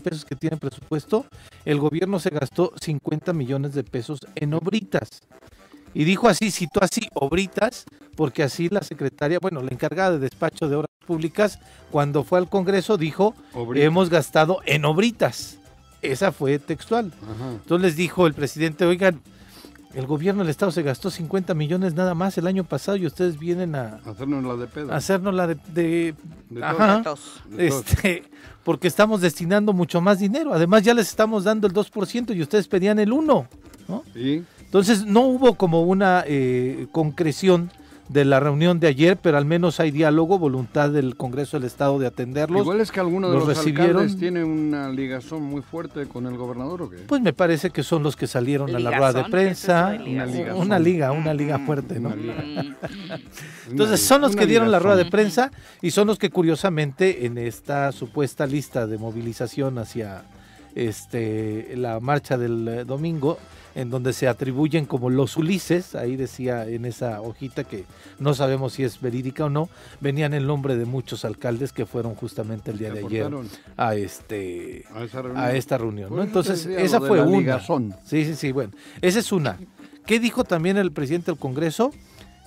pesos que tiene presupuesto, el gobierno se gastó 50 millones de pesos en obritas. Y dijo así, citó así, obritas, porque así la secretaria, bueno, la encargada de despacho de obras públicas, cuando fue al Congreso, dijo, hemos gastado en obritas. Esa fue textual. Ajá. Entonces les dijo el presidente, oigan, el gobierno del Estado se gastó 50 millones nada más el año pasado y ustedes vienen a, Hacernos la de pedo. a hacernos la de... de- De ajá. De este, porque estamos destinando mucho más dinero. Además ya les estamos dando el 2% y ustedes pedían el 1%. ¿no? Sí. Entonces no hubo como una eh, concreción de la reunión de ayer, pero al menos hay diálogo, voluntad del Congreso del Estado de atenderlos. Igual es que alguno de los los, recibieron. alcaldes tiene una ligazón muy fuerte con el gobernador o qué? Pues me parece que son los que salieron a la rueda de Ligazón, ¿qué es eso prensa. ligazón? Una liga, una liga fuerte, ¿no? Una liga. Mm, Entonces Una- son los una que dieron la rueda de prensa y son los que curiosamente en esta supuesta lista de movilización hacia este la marcha del eh, domingo en donde se atribuyen como los Ulises, ahí decía en esa hojita que no sabemos si es verídica o no, venían el nombre de muchos alcaldes que fueron justamente el día de ayer a este a esa reunión. a esta reunión, ¿no? Entonces, esa fue una. ligazón. Sí, sí, sí, bueno. Esa es una. ¿Qué dijo también el presidente del Congreso?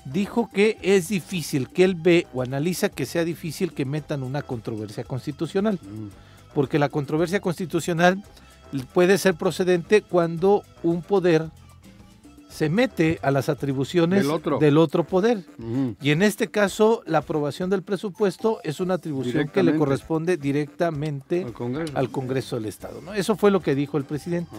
Dijo que es difícil, que él ve o analiza que sea difícil que metan una controversia constitucional, Mm. porque la controversia constitucional puede ser procedente cuando un poder se mete a las atribuciones Del otro. poder. Y en este caso, la aprobación del presupuesto es una atribución que le corresponde directamente Al Congreso. al Congreso del Estado. ¿no? Eso fue lo que dijo el presidente.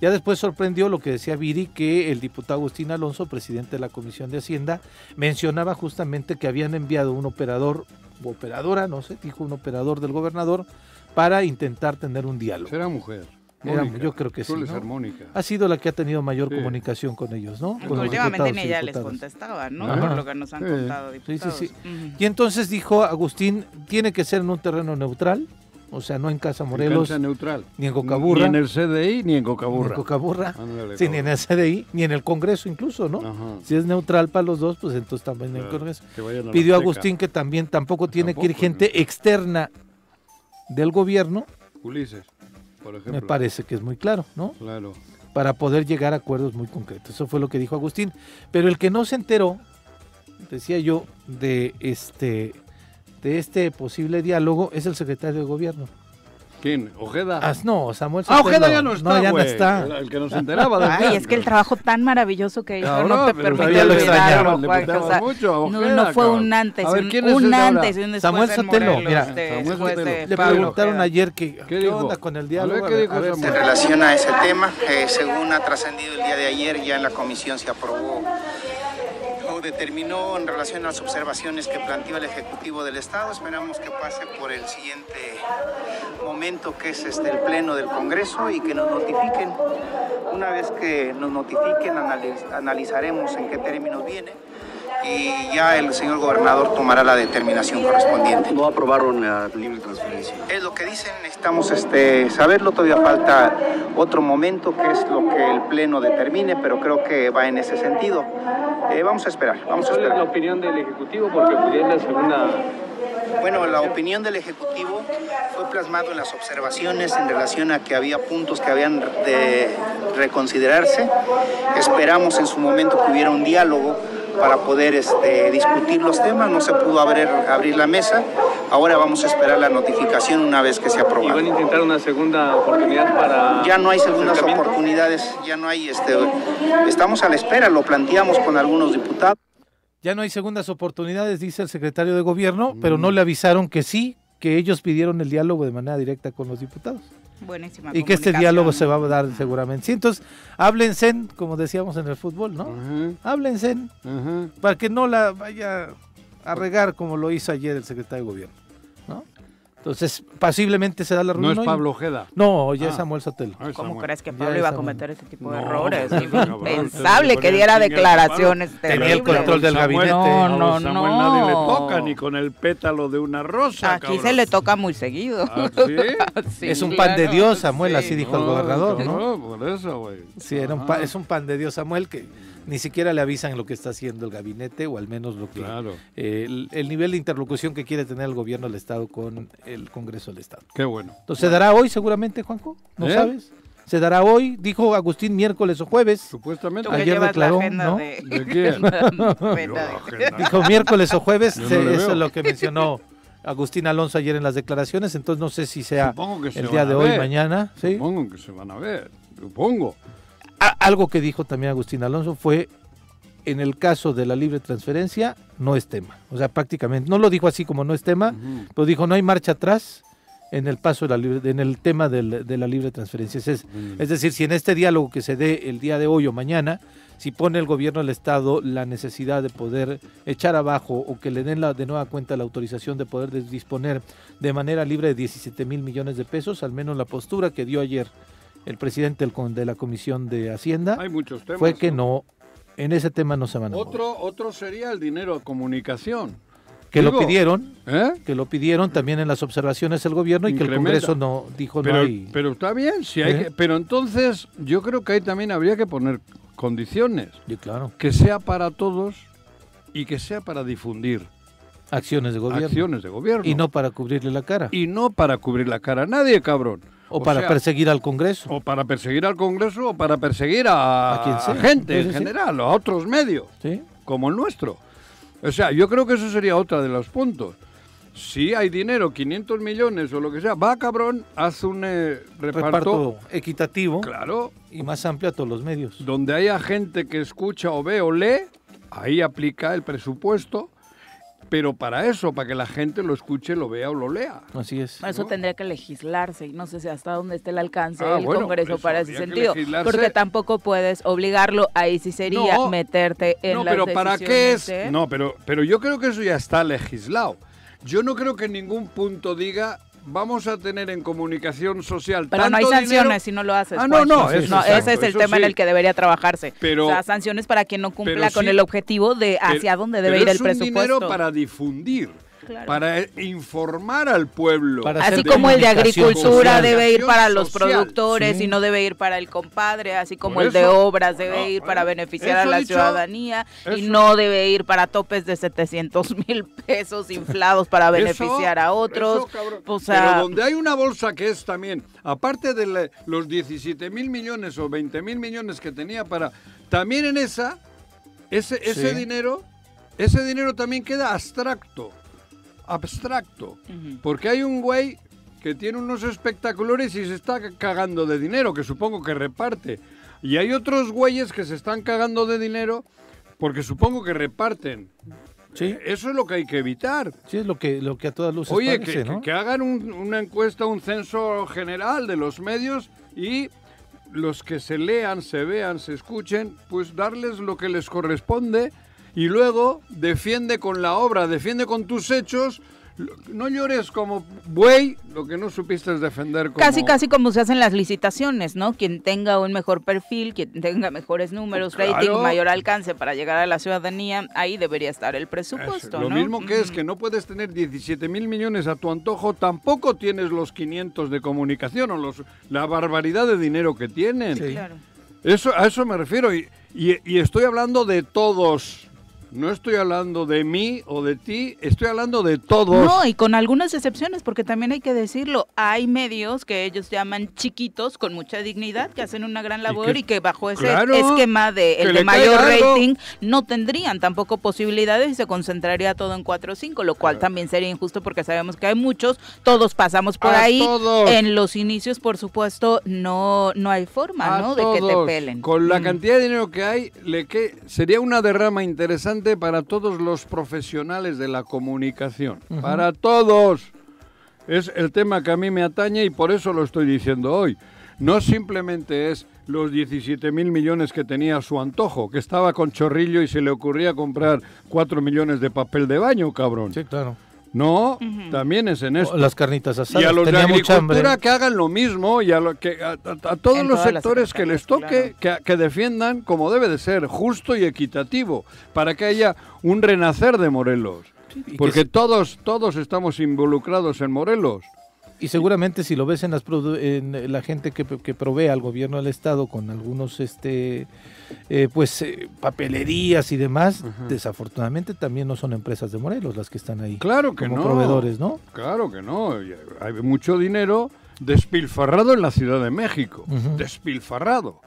Ya después sorprendió lo que decía Viri, que el diputado Agustín Alonso, presidente de la Comisión de Hacienda, mencionaba justamente que habían enviado un operador o operadora, no sé, dijo un operador del gobernador, para intentar tener un diálogo. Será mujer. Mónica. yo creo que sí. Ha sido la que ha tenido mayor Sí. comunicación con ellos, ¿no? Con los Últimamente diputados ni ella les contestaba, ¿no? Ajá. Por lo que nos han Sí. contado Sí, sí, diputados. sí. Ujú. Y entonces dijo Agustín, tiene que ser en un terreno neutral, o sea, no en Casa Morelos, Cancha neutral. ni en Cocaburra. Ni en el CDI ni en ni en Cocaburra. Cocaburra, Ándale, sí, ni en el CDI, ni en el Congreso incluso, ¿no? Ajá. Si es neutral para los dos, pues entonces también en el Congreso. que vayan a la Pidió Azteca. Agustín que también tampoco tiene que ir gente externa del gobierno, Ulises, por ejemplo. me parece que es muy claro, ¿no? Claro. Para poder llegar a acuerdos muy concretos. Eso fue lo que dijo Agustín. Pero el que no se enteró, decía yo, de este de este posible diálogo es el secretario de gobierno. ¿Quién? ¿Ojeda? Ah, no, Samuel Ah, Sotelo. Ojeda ya no está, ya no güey. está. Era El que nos enteraba de Ay, es que el trabajo tan maravilloso que hizo Cabrón, no te pero permite todavía lo extrañaba, olvidarlo, le Juanjo, gustaba o sea, mucho a no, Ojeda, no fue cabrón. un antes, A ver, un, ¿quién es un ese ahora? antes y un después Samuel en Sotelo, Morelos, mira, de- Samuel después Sotelo. Le Pablo preguntaron Ojeda. ayer que qué, dijo? onda con el A ver, diálogo. ¿qué dijo A ver, Samuel? En relación a ese tema, eh, según ha trascendido el día de ayer, ya en la comisión se aprobó determinó en relación a las observaciones que planteó el Ejecutivo del Estado. Esperamos que pase por el siguiente momento, que es este, el Pleno del Congreso, y que nos notifiquen. Una vez que nos notifiquen, analiz- analizaremos en qué términos viene y ya el señor gobernador tomará la determinación correspondiente. No aprobaron la libre transferencia. Es lo que dicen, necesitamos este, saberlo, todavía falta otro momento que es lo que el Pleno determine, pero creo que va en ese sentido. Eh, vamos a esperar, vamos a ¿Cuál es la esperar. opinión del Ejecutivo? Porque pudiera ser una... Bueno, la opinión del Ejecutivo fue plasmado en las observaciones en relación a que había puntos que habían de reconsiderarse. Esperamos en su momento que hubiera un diálogo para poder este, discutir los temas. No se pudo abrir, abrir la mesa. Ahora vamos a esperar la notificación una vez que sea ¿Y van a aprobado. intentar una segunda oportunidad para... Ya no hay segundas oportunidades, ya no hay, este, estamos a la espera, lo planteamos con algunos diputados. Ya no hay segundas oportunidades, dice el secretario de gobierno, pero no le avisaron que sí, que ellos pidieron el diálogo de manera directa con los diputados. Buenísima Y que este diálogo se va a dar seguramente. Sí, entonces, háblense, como decíamos en el fútbol, ¿no? Ajá, Háblense, ajá. para que no la vaya a regar como lo hizo ayer el secretario de gobierno, ¿no? Entonces, pasiblemente se da la No reunión. es hoy. Pablo Ojeda. No, ya es Ah. Samuel Sotelo. Ah, ¿Cómo Samuel. crees que Ya Pablo iba a cometer ese tipo de No, errores? Impensable que diera declaraciones Tenía el terribles. control del gabinete. No, no, A Samuel nadie le no. toca ni con el pétalo de una rosa, Aquí cabrón. se le toca muy seguido. ¿Ah, sí? Sí, es un pan de Dios, Samuel, sí. así dijo el gobernador, ¿no? por eso, güey. Sí, era un Ajá. pa- es un pan de Dios, Samuel, que ni siquiera le avisan lo que está haciendo el gabinete o al menos lo que Claro. eh, el, el nivel de interlocución que quiere tener el gobierno del Estado con el Congreso del Estado. Qué bueno. Entonces, ¿se dará hoy seguramente, Juanjo? ¿No ¿Eh? sabes? ¿Se dará hoy? Dijo Agustín miércoles o jueves. Supuestamente. Ayer declaró, ¿no? de... ¿De quién? Dijo miércoles o jueves, no se- eso es lo que mencionó Agustín Alonso ayer en las declaraciones, entonces no sé si sea se el día de hoy, ver. mañana. ¿sí? Supongo que se van a ver. Supongo. Algo que dijo también Agustín Alonso fue, en el caso de la libre transferencia, no es tema. O sea, prácticamente, no lo dijo así como no es tema, Ujú. pero dijo, no hay marcha atrás en el paso de la libre, en el tema del- de la libre transferencia. Es, Mm. es decir, si en este diálogo que se dé el día de hoy o mañana, si pone el gobierno del Estado la necesidad de poder echar abajo o que le den la, de nueva cuenta la autorización de poder disponer de manera libre de 17 mil millones de pesos, al menos la postura que dio ayer el presidente de la Comisión de Hacienda, Hay muchos temas. fue que no, en ese tema no se van a mover. Otro, otro sería el dinero de comunicación. Que lo pidieron, ¿Eh? que lo pidieron también en las observaciones del gobierno y que el. Congreso no dijo Pero, no hay. pero está bien, si hay ¿Eh? que- pero entonces yo creo que ahí también habría que poner condiciones. Claro, Que sea para todos y que sea para difundir acciones de gobierno. acciones de gobierno. Y no para cubrirle la cara. Y no para cubrir la cara a nadie, cabrón. O para sea, perseguir al Congreso. O para perseguir al Congreso o para perseguir a, A quien sea. a gente en general, o a otros medios, ¿sí? como el nuestro. O sea, yo creo que eso sería otra de los puntos. Si hay dinero, 500 millones o lo que sea, va cabrón, haz un eh, reparto, Reparto equitativo claro, y más amplio a todos los medios. donde haya gente que escucha o ve o lee, ahí aplica el presupuesto, pero para eso, para que la gente lo escuche, lo vea o lo lea. Así es. Eso ¿no? tendría que legislarse y no sé si hasta dónde esté el alcance Ah, del bueno, Congreso eso para ese sentido. legislarse. Porque tampoco puedes obligarlo, ahí sí sería No, meterte en no, las pero ¿para qué es? No, pero, pero yo creo que eso ya está legislado. Yo no creo que en ningún punto diga vamos a tener en comunicación social Pero no hay sanciones dinero". si no lo haces. Ah, no, Juanjo. no, eso no exacto, ese es el tema en el que debería trabajarse. Pero- o sea, sanciones para quien no cumpla con sí- el objetivo de hacia Pero- dónde debe pero ir el es un presupuesto. dinero para difundir, Claro. para eh, informar al pueblo. Para Así como el de agricultura social. debe ir para los Social. productores Sí. y no debe ir para el compadre, así como el de obras debe no, ir para bueno, beneficiar a la dicho- ciudadanía y no debe ir para topes de 700 mil pesos inflados para beneficiar a otros. o sea, Pero donde hay una bolsa que es también, aparte de la- los 17 mil millones o 20 mil millones que tenía para, también en esa, ese, ese Sí. dinero, ese dinero también queda abstracto, abstracto, porque hay un güey que tiene unos espectaculares y se está cagando de dinero, que supongo que reparte. Y hay otros güeyes que se están cagando de dinero porque supongo que reparten. Sí, Eso es lo que hay que evitar. sí es lo que, lo que a todas luces Oye, parece, que, ¿no? que- que hagan un- una encuesta, un censo general de los medios y los que se lean, se vean, se escuchen, pues darles lo que les corresponde y luego defiende con la obra, defiende con tus hechos. No llores como buey lo que no supiste es defender como... Casi, casi como se hacen las licitaciones, ¿no? Quien tenga un mejor perfil, quien tenga mejores números, Claro. rating, mayor alcance para llegar a la ciudadanía, ahí debería estar el Eso, presupuesto, Lo ¿no? mismo que es que no puedes tener 17 mil millones a tu antojo, tampoco tienes los 500 de comunicación o los, la barbaridad de dinero que tienen. Sí. Claro. Eso, a eso me refiero. Y, y- y estoy hablando de todos. No estoy hablando de mí o de ti, estoy hablando de todos. No, y con algunas excepciones, porque también hay que decirlo, hay medios que ellos llaman chiquitos, con mucha dignidad, que hacen una gran labor y que- que, bajo ese claro, esquema de el de mayor rating no tendrían tampoco posibilidades y se concentraría todo en 4 o 5, lo cual también sería injusto porque sabemos que hay muchos, todos pasamos por A ahí. todos. En los inicios, por supuesto, no, no hay forma, A ¿no? De que te pelen. Con la Mm. cantidad de dinero que hay, le que sería una derrama interesante para todos los profesionales de la comunicación. Para todos. Es el tema que a mí me atañe y por eso lo estoy diciendo hoy. No simplemente es los 17 mil millones que tenía a su antojo, que estaba con chorrillo y se le ocurría comprar 4 millones de papel de baño, cabrón. Sí, claro. No, también es en esto. Las carnitas asadas. Y a los de Tenía agricultura que hagan lo mismo y a, lo que, a, a- a todos En los sectores que les toque que, que defiendan como debe de ser, justo y equitativo, para que haya un renacer de Morelos. Porque se- todos, todos estamos involucrados en Morelos. Y seguramente si lo ves en, las en la gente que, que provee al gobierno del estado con algunos este eh, pues eh, papelerías y demás, desafortunadamente también no son empresas de Morelos las que están ahí Claro que como no. proveedores, ¿no? Claro que no. Hay mucho dinero despilfarrado en la Ciudad de México. Despilfarrado.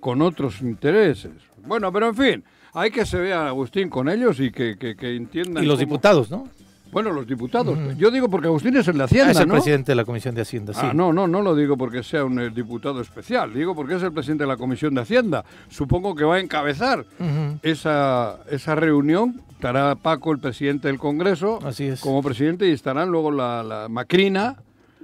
Con otros intereses. Bueno, pero en fin. Hay que se vea Agustín con ellos y que, que, que entiendan. Y los cómo- diputados, ¿no? Bueno, los diputados. Ujú. Yo digo porque Agustín es el de Hacienda, Ah, es el ¿no? presidente de la Comisión de Hacienda, sí. Ah, no, no, no lo digo porque sea un eh, diputado especial, digo porque es el presidente de la Comisión de Hacienda. Supongo que va a encabezar esa, esa reunión. Estará Paco, el presidente del Congreso, Así es. como presidente, y estarán luego la, la Macrina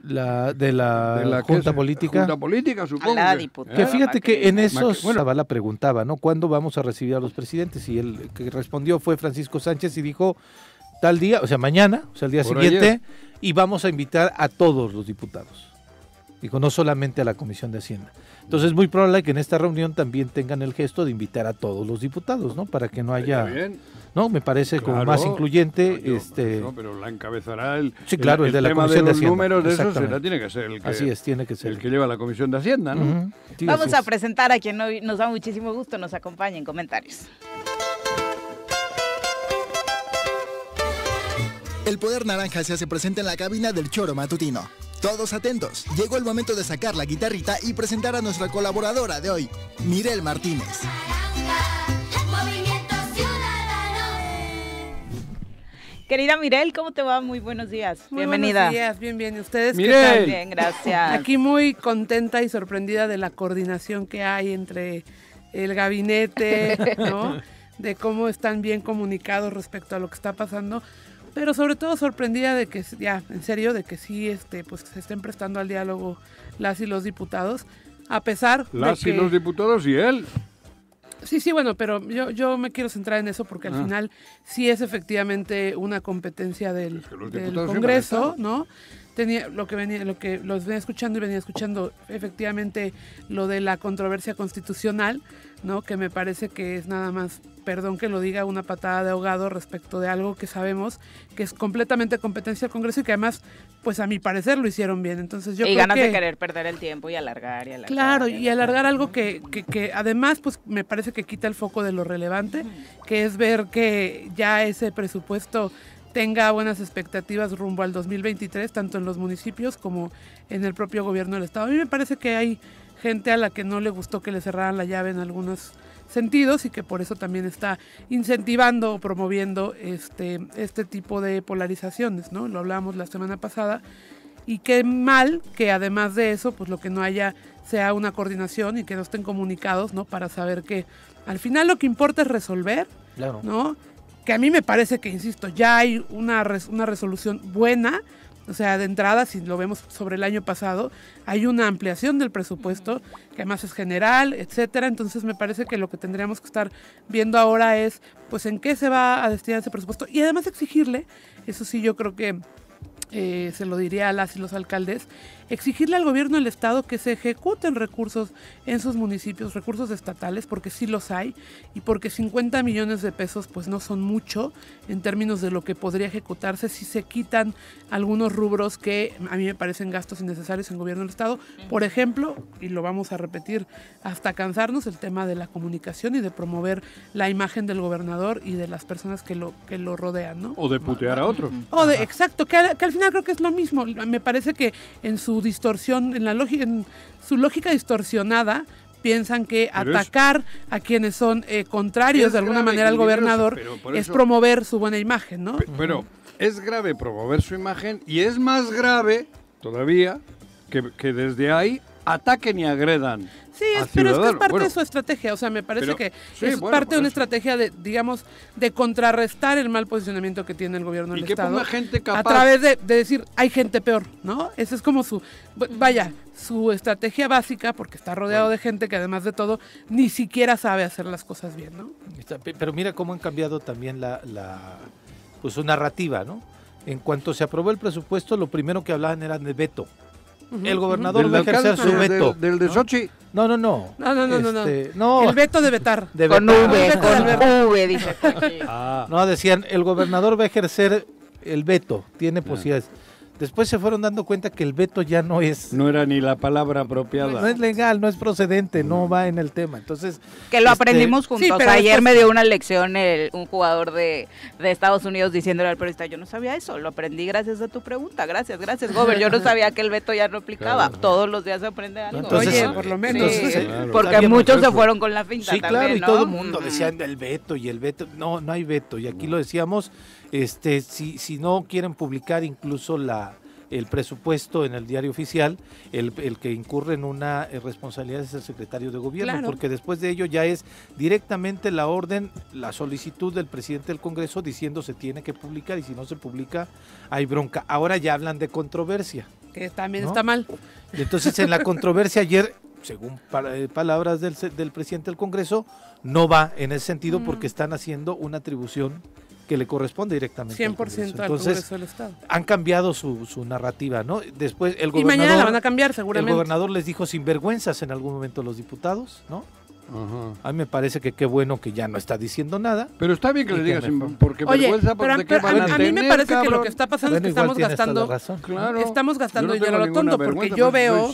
La, de la, de la Junta es- Política. Junta Política, supongo. la que- diputada. Que ¿eh? fíjate que en esos bueno. Zavala preguntaba, ¿no? ¿Cuándo vamos a recibir a los presidentes? Y el que respondió fue Francisco Sánchez y dijo tal día, o sea, mañana, o sea, el día Por siguiente, ayer. y vamos a invitar a todos los diputados. Dijo, no solamente a la Comisión de Hacienda. Entonces es muy probable que en esta reunión también tengan el gesto de invitar a todos los diputados, ¿no? Para que no haya, bien. ¿no? Me parece como más incluyente, No, yo- este, no, pero la encabezará el, Sí, claro, el de la Comisión de los Hacienda, números de eso exactamente. será, tiene que ser el que, así es, tiene que ser. el que lleva la Comisión de Hacienda, ¿no? Sí, Vamos a es. presentar a quien hoy nos da muchísimo gusto, nos acompaña en comentarios. El poder naranja se hace presente en la cabina del choro matutino. Todos atentos, llegó el momento de sacar la guitarrita y presentar a nuestra colaboradora de hoy, Mirel Martínez. Querida Mirel, ¿cómo te va? Muy buenos días. Muy Bienvenida. Buenos días, bien, bien. ¿Y ustedes qué Mirel. tal? Bien, gracias. Aquí muy contenta y sorprendida de la coordinación que hay entre el gabinete, ¿no? De cómo están bien comunicados respecto a lo que está pasando. Pero sobre todo sorprendida de que, ya, en serio, de que sí, este, pues se estén prestando al diálogo las y los diputados. A pesar Las de que... y los diputados y él. Sí, sí, bueno, pero yo, yo me quiero centrar en eso porque al Ah. final sí es efectivamente una competencia del, que los del Congreso, ¿no? Tenía lo que venía, lo que los venía escuchando y venía escuchando efectivamente lo de la controversia constitucional, ¿no? Que me parece que es nada más, perdón que lo diga, una patada de ahogado respecto de algo que sabemos que es completamente competencia del Congreso y que además, pues a mi parecer lo hicieron bien. Entonces yo y creo ganas que de querer perder el tiempo y alargar y alargar. Claro, y alargar algo que, que, que además pues me parece que quita el foco de lo relevante, que es ver que ya ese presupuesto tenga buenas expectativas rumbo al 2023, tanto en los municipios como en el propio gobierno del Estado. A mí me parece que hay gente a la que no le gustó que le cerraran la llave en algunos sentidos y que por eso también está incentivando o promoviendo este, este tipo de polarizaciones, ¿no? Lo hablábamos la semana pasada y qué mal que además de eso, pues lo que no haya sea una coordinación y que no estén comunicados, ¿no? Para saber que al final lo que importa es resolver, Claro. ¿no? Que a mí me parece que, insisto, ya hay una, res- una resolución buena, o sea, de entrada, si lo vemos sobre el año pasado, hay una ampliación del presupuesto, que además es general, etcétera. Entonces me parece que lo que tendríamos que estar viendo ahora es, pues, en qué se va a destinar ese presupuesto y además exigirle, eso sí, yo creo que eh, se lo diría a las y los alcaldes, exigirle al gobierno del estado que se ejecuten recursos en sus municipios, recursos estatales, porque sí los hay, y porque 50 millones de pesos pues no son mucho en términos de lo que podría ejecutarse si se quitan algunos rubros que a mí me parecen gastos innecesarios en gobierno del estado. Por ejemplo, y lo vamos a repetir hasta cansarnos, el tema de la comunicación y de promover la imagen del gobernador y de las personas que lo, que lo rodean, ¿no? O de putear a otro. O de, exacto, que al, que al final creo que es lo mismo. Me parece que en su distorsión, en la lógica, en su lógica distorsionada, piensan que Pero es- atacar a quienes son eh, contrarios de alguna manera al gobernador es promover su buena imagen, ¿no? Pe- Pero es grave promover su imagen y es más grave todavía que, que desde ahí ataquen y agredan. Sí, a es- pero es que es parte Bueno, de su estrategia. O sea, me parece pero- que sí, es bueno, parte de una eso. estrategia de, digamos, de contrarrestar el mal posicionamiento que tiene el gobierno Y del que Estado. ponga gente A capaz. través de, de decir, hay gente peor, ¿no? Esa es como su, vaya, su estrategia básica, porque está rodeado de gente que además de todo, ni siquiera sabe hacer las cosas bien, ¿no? Pero mira cómo han cambiado también la, la pues su narrativa, ¿no? En cuanto se aprobó el presupuesto, lo primero que hablaban era de veto. El gobernador va a ejercer su veto. Del, de ¿no? Sochi. No, no, no. No, no, no, no, no. Este, no. El veto de vetar. de Con vetar. V, con V, dice. Ah, No, decían, el gobernador va a ejercer el veto, tiene posibilidades. Después se fueron dando cuenta que el veto ya no es, No era ni la palabra apropiada. no es legal, no es procedente, no va en el tema. Entonces, Que lo Este, aprendimos juntos. sí, pero Ayer después- me dio una lección el- un jugador de, de Estados Unidos diciéndole al periodista, yo no sabía eso, lo aprendí gracias a tu pregunta. Gracias, gracias, Gober. Yo no sabía que el veto ya no aplicaba. Claro. Todos los días se aprende algo. Entonces- Oye, por lo menos. Sí, Entonces, Claro. porque muchos se fueron con la finta Sí, también, claro, y ¿no? todo el mundo decía el veto y el veto. No, no hay veto. Y aquí lo decíamos, este, si, si no quieren publicar incluso la el presupuesto en el diario oficial, el, el que incurre en una eh, responsabilidad es el secretario de gobierno, Claro. porque después de ello ya es directamente la orden, la solicitud del presidente del Congreso diciendo se tiene que publicar y si no se publica hay bronca. Ahora ya hablan de controversia. Que también ¿No? está mal. Y entonces en la controversia ayer, según eh, palabras del, del presidente del Congreso, no va en ese sentido porque están haciendo una atribución que le corresponde directamente. al 100% Congreso. al Entonces Congreso del Estado. han cambiado su, su narrativa, ¿no? Después el Y mañana la gobernador, van a cambiar el seguramente. gobernador les dijo sinvergüenzas en algún momento a los diputados, ¿no? Ajá. A mí me parece que qué bueno que ya no está diciendo nada. Pero está bien que le digas, porque Oye, vergüenza, pero, ¿por qué pero van a, a, a mí me parece que lo que está pasando Bueno, es que estamos gastando razón. Claro. Estamos gastando no dinero a lo tonto, porque yo veo-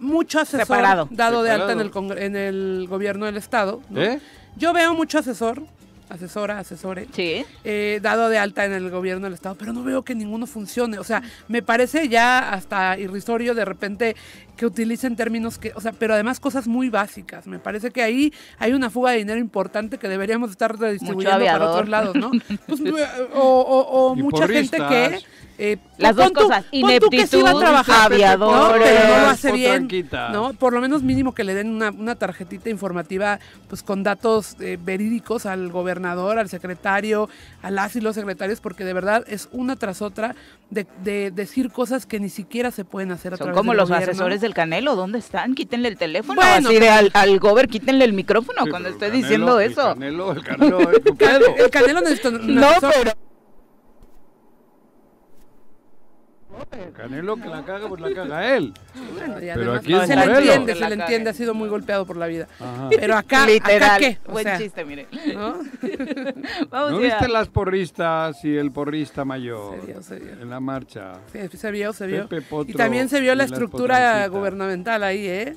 mucho asesor Separado. dado de alta en el, en el gobierno del Estado. ¿no? ¿Eh? Yo veo mucho asesor, asesora, asesore, Sí. eh, dado de alta en el gobierno del Estado, pero no veo que ninguno funcione. O sea, me parece ya hasta irrisorio de repente que utilicen términos que, o sea, pero además cosas muy básicas. Me parece que ahí hay una fuga de dinero importante que deberíamos estar redistribuyendo para otros lados, ¿no? Pues, eh, o o- o Y mucha gente que... eh, Las dos tú- cosas, pon tú que sí va a ineptitud, trabajar, aviadores, ¿no? pero no lo hace bien. ¿no? Por lo menos mínimo que le den una, una tarjetita informativa pues con datos eh, verídicos al gobernador, al secretario, a las y los secretarios, porque de verdad es una tras otra de, de decir cosas que ni siquiera se pueden hacer a Son través como del los gobierno. asesores del Canelo, ¿dónde están? Quítenle el teléfono. Bueno, así de al, al Gober, quítenle el micrófono Sí, cuando esté el Canelo- diciendo el eso. Canelo, el Canelo. El Canelo necesita un No, pero El Canelo que la caga, pues la caga él. Bueno, y Pero además aquí es se le entiende, se la le entiende, ha sido muy golpeado por la vida. Ajá. Pero acá, literal. ¿acá qué? O Buen sea, chiste, mire. ¿no? Vamos ¿No viste las porristas y el porrista mayor Se vio, se vio. en la marcha? Sí, se vio, se vio. Pepe Potro y también se vio la estructura gubernamental ahí, ¿eh?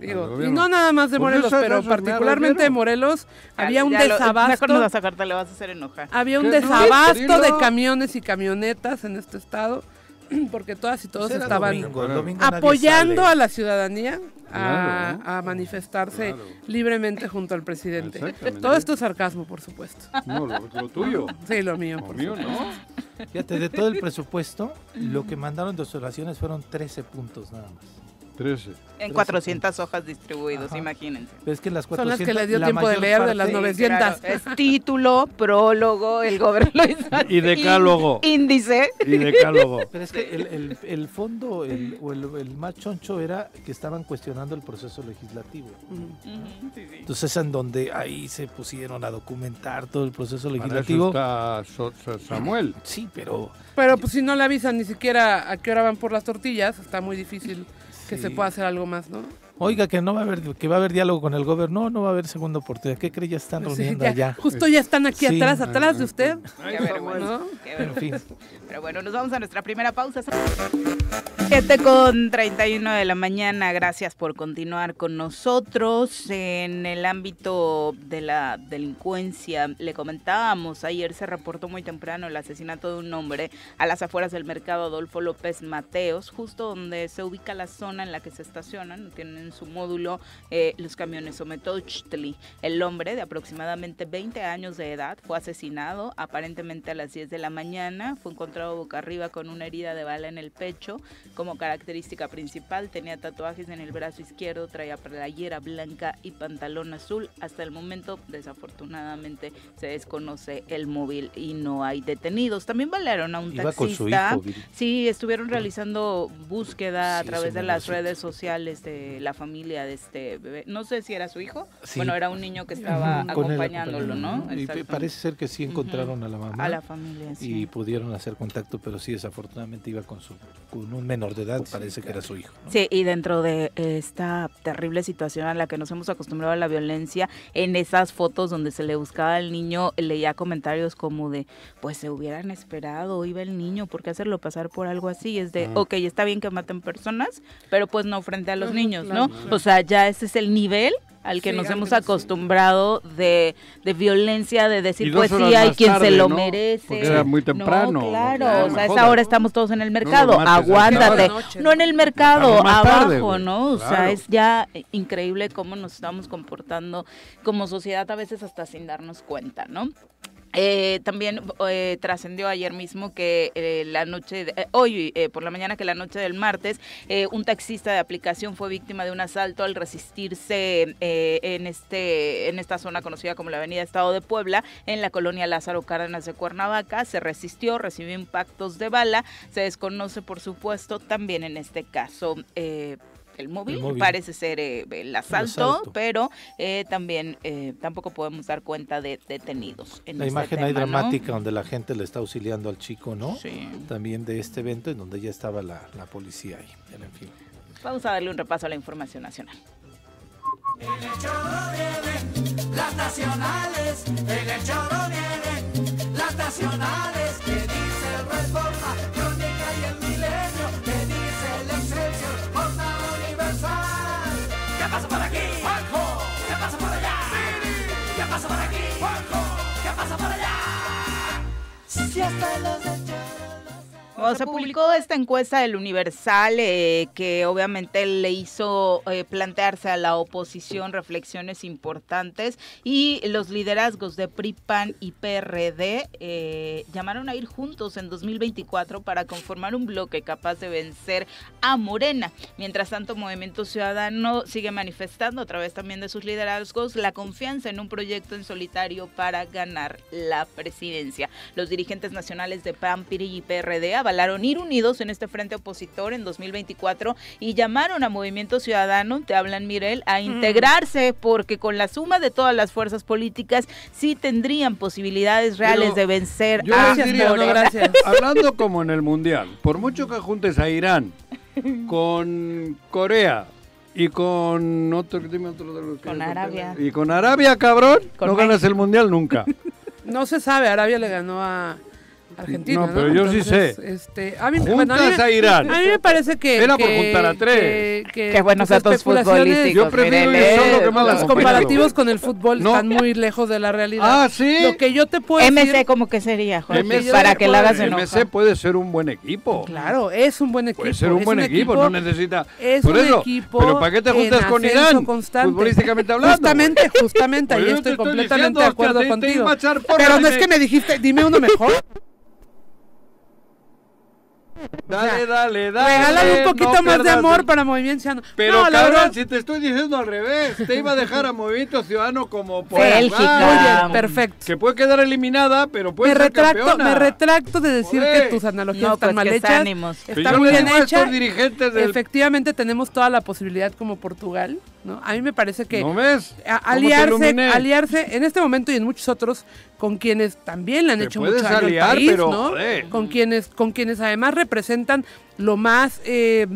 Digo, y no nada más de Pues Morelos, pero particularmente de. Morelos había un desabasto. Mejor nos vas a sacar, te le vas a hacer enojar. Había un. No, desabasto de camiones y camionetas en este estado, porque todas y todos Pues era estaban domingo, domingo apoyando a la ciudadanía a, Claro. a manifestarse Claro. libremente junto al presidente. Todo esto es sarcasmo, por supuesto. No, lo, lo tuyo. Sí, lo mío. Lo por mío, supuesto. ¿no? Fíjate, de todo el presupuesto, lo que mandaron de observaciones fueron 13 puntos nada más. 13. En 400 hojas distribuidos, Ajá. imagínense. Es que las Son 400, las que le dio la tiempo de leer de las parte- 900. Claro, es título, prólogo, el así, Y decálogo. Índice. Y decálogo. Pero es que el, el- el fondo el, o el, el más choncho era que estaban cuestionando el proceso legislativo. Ujú. Entonces en donde ahí se pusieron a documentar todo el proceso Para eso legislativo. está Samuel. Sí, pero Pero pues si no le avisan ni siquiera a qué hora van por las tortillas, está muy difícil que Sí. se pueda hacer algo más, ¿no? Oiga que no va a haber que va a haber diálogo con el gobierno, no, no va a haber segunda oportunidad. ¿Qué cree? Ya están Sí, reuniendo ya, allá. Justo ya están aquí Sí. atrás, atrás de usted. Ay, Qué vergüenza. ¿no? Qué En fin. Pero bueno, nos vamos a nuestra primera pausa. 7 con 31 de la mañana. Gracias por continuar con nosotros. En el ámbito de la delincuencia, le comentábamos, ayer se reportó muy temprano el asesinato de un hombre a las afueras del mercado Adolfo López Mateos, justo donde se ubica la zona en la que se estacionan. Tienen en su módulo eh, los camiones Ometochtli. El hombre de aproximadamente 20 años de edad fue asesinado aparentemente a las 10 de la mañana. Fue encontrado boca arriba con una herida de bala en el pecho. Como característica principal tenía tatuajes en el brazo izquierdo, traía playera blanca y pantalón azul. Hasta el momento, desafortunadamente, se desconoce el móvil y no hay detenidos. También balearon a un Iba taxista. hijo. Sí, estuvieron realizando búsqueda a Sí, través es de las redes sociales de la familia de este bebé. No sé si era su hijo. Sí. Bueno, era un niño que estaba acompañándolo, ¿no? Y parece ser que sí encontraron a la mamá. A la familia, sí. Y pudieron hacer contacto, pero sí, desafortunadamente iba con su con un menor de edad, parece que era su hijo. ¿no? Sí, y dentro de esta terrible situación a la que nos hemos acostumbrado a la violencia, en esas fotos donde se le buscaba al niño, leía comentarios como de, pues se hubieran esperado, iba el niño, ¿por qué hacerlo pasar por algo así? Es de, Ah. ok, está bien que maten personas, pero pues no frente a los niños, claro, O sea, ya ese es el nivel al que Sí, nos hemos acostumbrado de, de violencia, de Y decir, pues hay más quien se lo ¿no? merece. Porque era muy temprano, No, claro, no o sea, a esa jodas. hora estamos todos en el mercado, mates aguántate. Noche, No en el mercado, abajo, tarde. ¿no? O sea, es ya increíble cómo nos estamos comportando como sociedad a veces hasta sin darnos cuenta, ¿no? Eh, también eh, trascendió ayer mismo que eh, la noche, hoy por la mañana que la noche del martes, un taxista de aplicación fue víctima de un asalto al resistirse en este en esta zona conocida como la Avenida Estado de Puebla, en la colonia Lázaro Cárdenas de Cuernavaca. Se resistió, recibió impactos de bala. Se desconoce, por supuesto, también en este caso. El móvil, El móvil. parece ser eh, el, asalto, asalto. pero eh, también eh, tampoco podemos dar cuenta de detenidos. En La este imagen ahí tema, ¿no? dramática donde la gente le está auxiliando al chico, ¿no? Sí. También de este evento en donde ya estaba la, la policía ahí. En fin. Vamos a darle un repaso a la información nacional. Las nacionales, en el choro vienen las nacionales, Si hasta los del choro Bueno, se publicó esta encuesta del Universal eh, que obviamente le hizo eh, plantearse a la oposición reflexiones importantes y los liderazgos de PRI, PAN y PRD eh, llamaron a ir juntos en 2024 para conformar un bloque capaz de vencer a Morena. Mientras tanto, Movimiento Ciudadano sigue manifestando a través también de sus liderazgos la confianza en un proyecto en solitario para ganar la presidencia. Los dirigentes nacionales de PAN, PRI y PRD avalaron ir unidos en este frente opositor en 2024 y llamaron a Movimiento Ciudadano, te hablan Mirel, a integrarse porque con la suma de todas las fuerzas políticas sí tendrían posibilidades reales Pero de vencer Yo a les diría, no, gracias. hablando como en el Mundial, por mucho que juntes a Irán con Corea y con otro, dime otro de los que Con Arabia. Y con Arabia, cabrón, Con no ganas el Mundial nunca. No se sabe, Arabia le ganó a Argentina. No, No, pero yo sí sé. Este, a mí, Juntas bueno, a, mí, me- a Irán. a mí me parece que. Era por que- juntar a tres. Que, que Qué buenos datos futbolísticos. Yo prefiero Mirel, ir solo que mal Los comparativos con el fútbol No. están muy lejos de la realidad. Ah, ¿sí? Lo que yo te puedo MC decir. como que sería, Jorge, MC para que la hagas enojar. MC puede ser un buen equipo. Claro, es un buen equipo. Puede ser un buen equipo, no necesita. Es Por un eso, equipo. pero ¿para qué te juntas con Irán? constante. Futbolísticamente hablando. Justamente, justamente, ahí estoy completamente de acuerdo contigo. Pero no es que me dijiste, dime uno mejor. Dale, dale, dale. Regálale un poquito no más de amor el- para Movimiento Ciudadano. Pero no, la cabrón, verdad, si te estoy diciendo al revés, te iba a dejar a Movimiento Ciudadano como por Bélgica. Ah, perfecto. Que puede quedar eliminada, pero puede Me ser retracto, campeona. me retracto de decir Joder. que tus analogías No, están pues mal hechas. ánimos. Pero Está yo muy bien digo a estos hecha. dirigentes del... Efectivamente tenemos toda la posibilidad como Portugal, ¿no? A mí me parece que ¿No ves? a- ¿Cómo te aliarse, aliarse en este momento y en muchos otros con quienes también le han Te hecho mucho daño al país, pero, ¿no? Con quienes, con quienes además representan lo más eh,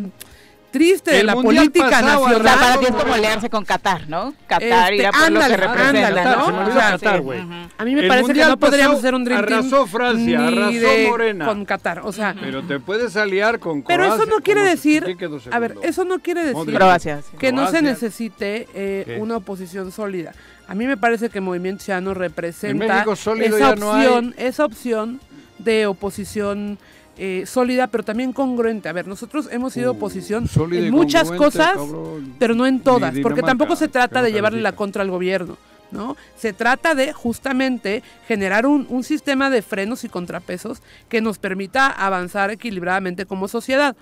triste de la política pasado, O sea, nacional. para ti es ¿Cómo como leerse con Qatar, ¿no? Qatar Este, irá por lo ándale, que representa. ¿no? se me olvidó O sea, Qatar, sí. A mí me El parece que no podríamos hacer un Dream Team arrasó Francia, ni arrasó de- Morena. con Qatar, o sea, Pero te puedes aliar con pero eso Croacia, no quiere decir, ¿quién quedó a ver, eso no quiere decir. Croacia. sí. que no se Croacia. necesite eh, una oposición sólida. A mí me parece que Movimiento Ciudadano representa esa no opción, esa opción de oposición eh, sólida, pero también congruente. A ver, nosotros hemos sido Uh, oposición en muchas cosas, cabrón. pero no en todas, porque tampoco se trata de llevarle la contra al gobierno. ¿no? Se trata de justamente generar un, un sistema de frenos y contrapesos que nos permita avanzar equilibradamente como sociedad.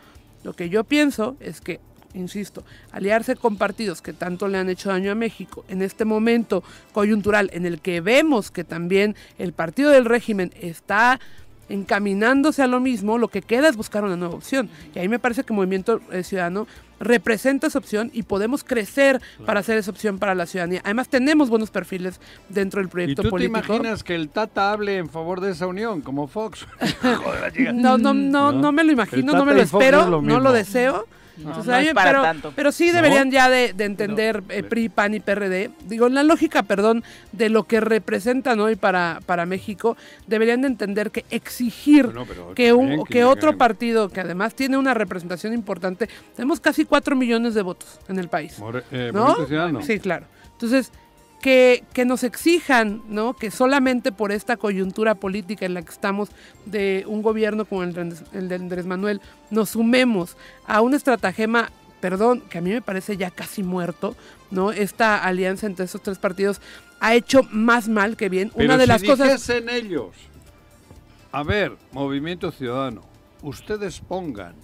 Lo que yo pienso es que, insisto, aliarse con partidos que tanto le han hecho daño a México en este momento coyuntural en el que vemos que también el partido del régimen está encaminándose a lo mismo, lo que queda es buscar una nueva opción. Y ahí me parece que Movimiento eh, Ciudadano representa esa opción y podemos crecer para hacer esa opción para la ciudadanía. Además, tenemos buenos perfiles dentro del ¿Y proyecto tú te político. imaginas que el Tata hable en favor de esa unión, como Fox? Joder. No, no, no, no me lo imagino, no me lo y espero, lo no lo deseo. No, Entonces, no a mí- es para pero, tanto. pero sí deberían ya de, de entender eh, PRI, PAN y PRD. Digo, en la lógica, perdón, de lo que representan hoy para, para México, deberían de entender que exigir Bueno, que, un, que, que otro partido, que además tiene una representación importante, tenemos casi 4 millones de votos en el país. More- eh, ¿No? Sí, claro. Entonces, que, que nos exijan, ¿no? Que solamente por esta coyuntura política en la que estamos de un gobierno como el, de Andrés- el de Andrés Manuel, nos sumemos a un estratagema, perdón, que a mí me parece ya casi muerto, ¿no? Esta alianza entre estos tres partidos ha hecho más mal que bien. Pero Una de si las cosas... dijesen ellos, a ver, Movimiento Ciudadano, ustedes pongan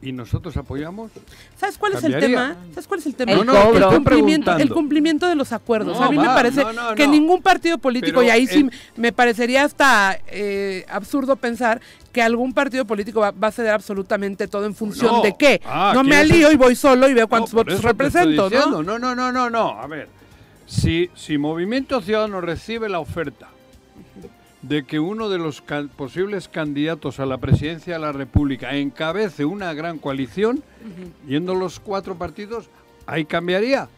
y nosotros apoyamos. ¿Sabes cuál es el tema? ¿Sabes cuál es el tema? El No, no, cumplimiento, el cumplimiento de los acuerdos. No, a mí me parece no, no, que no. ningún partido político, Pero y ahí sí me parecería hasta eh, absurdo pensar que algún partido político va, va a ceder absolutamente todo en función No. de qué. Ah, no me ¿quieres alío y voy solo y veo cuántos votos represento. ¿no? No, no, no, no, no. A ver, si, si Movimiento Ciudadano recibe la oferta de que uno de los can- posibles candidatos a la presidencia de la República encabece una gran coalición, yendo los cuatro partidos, ahí cambiaría.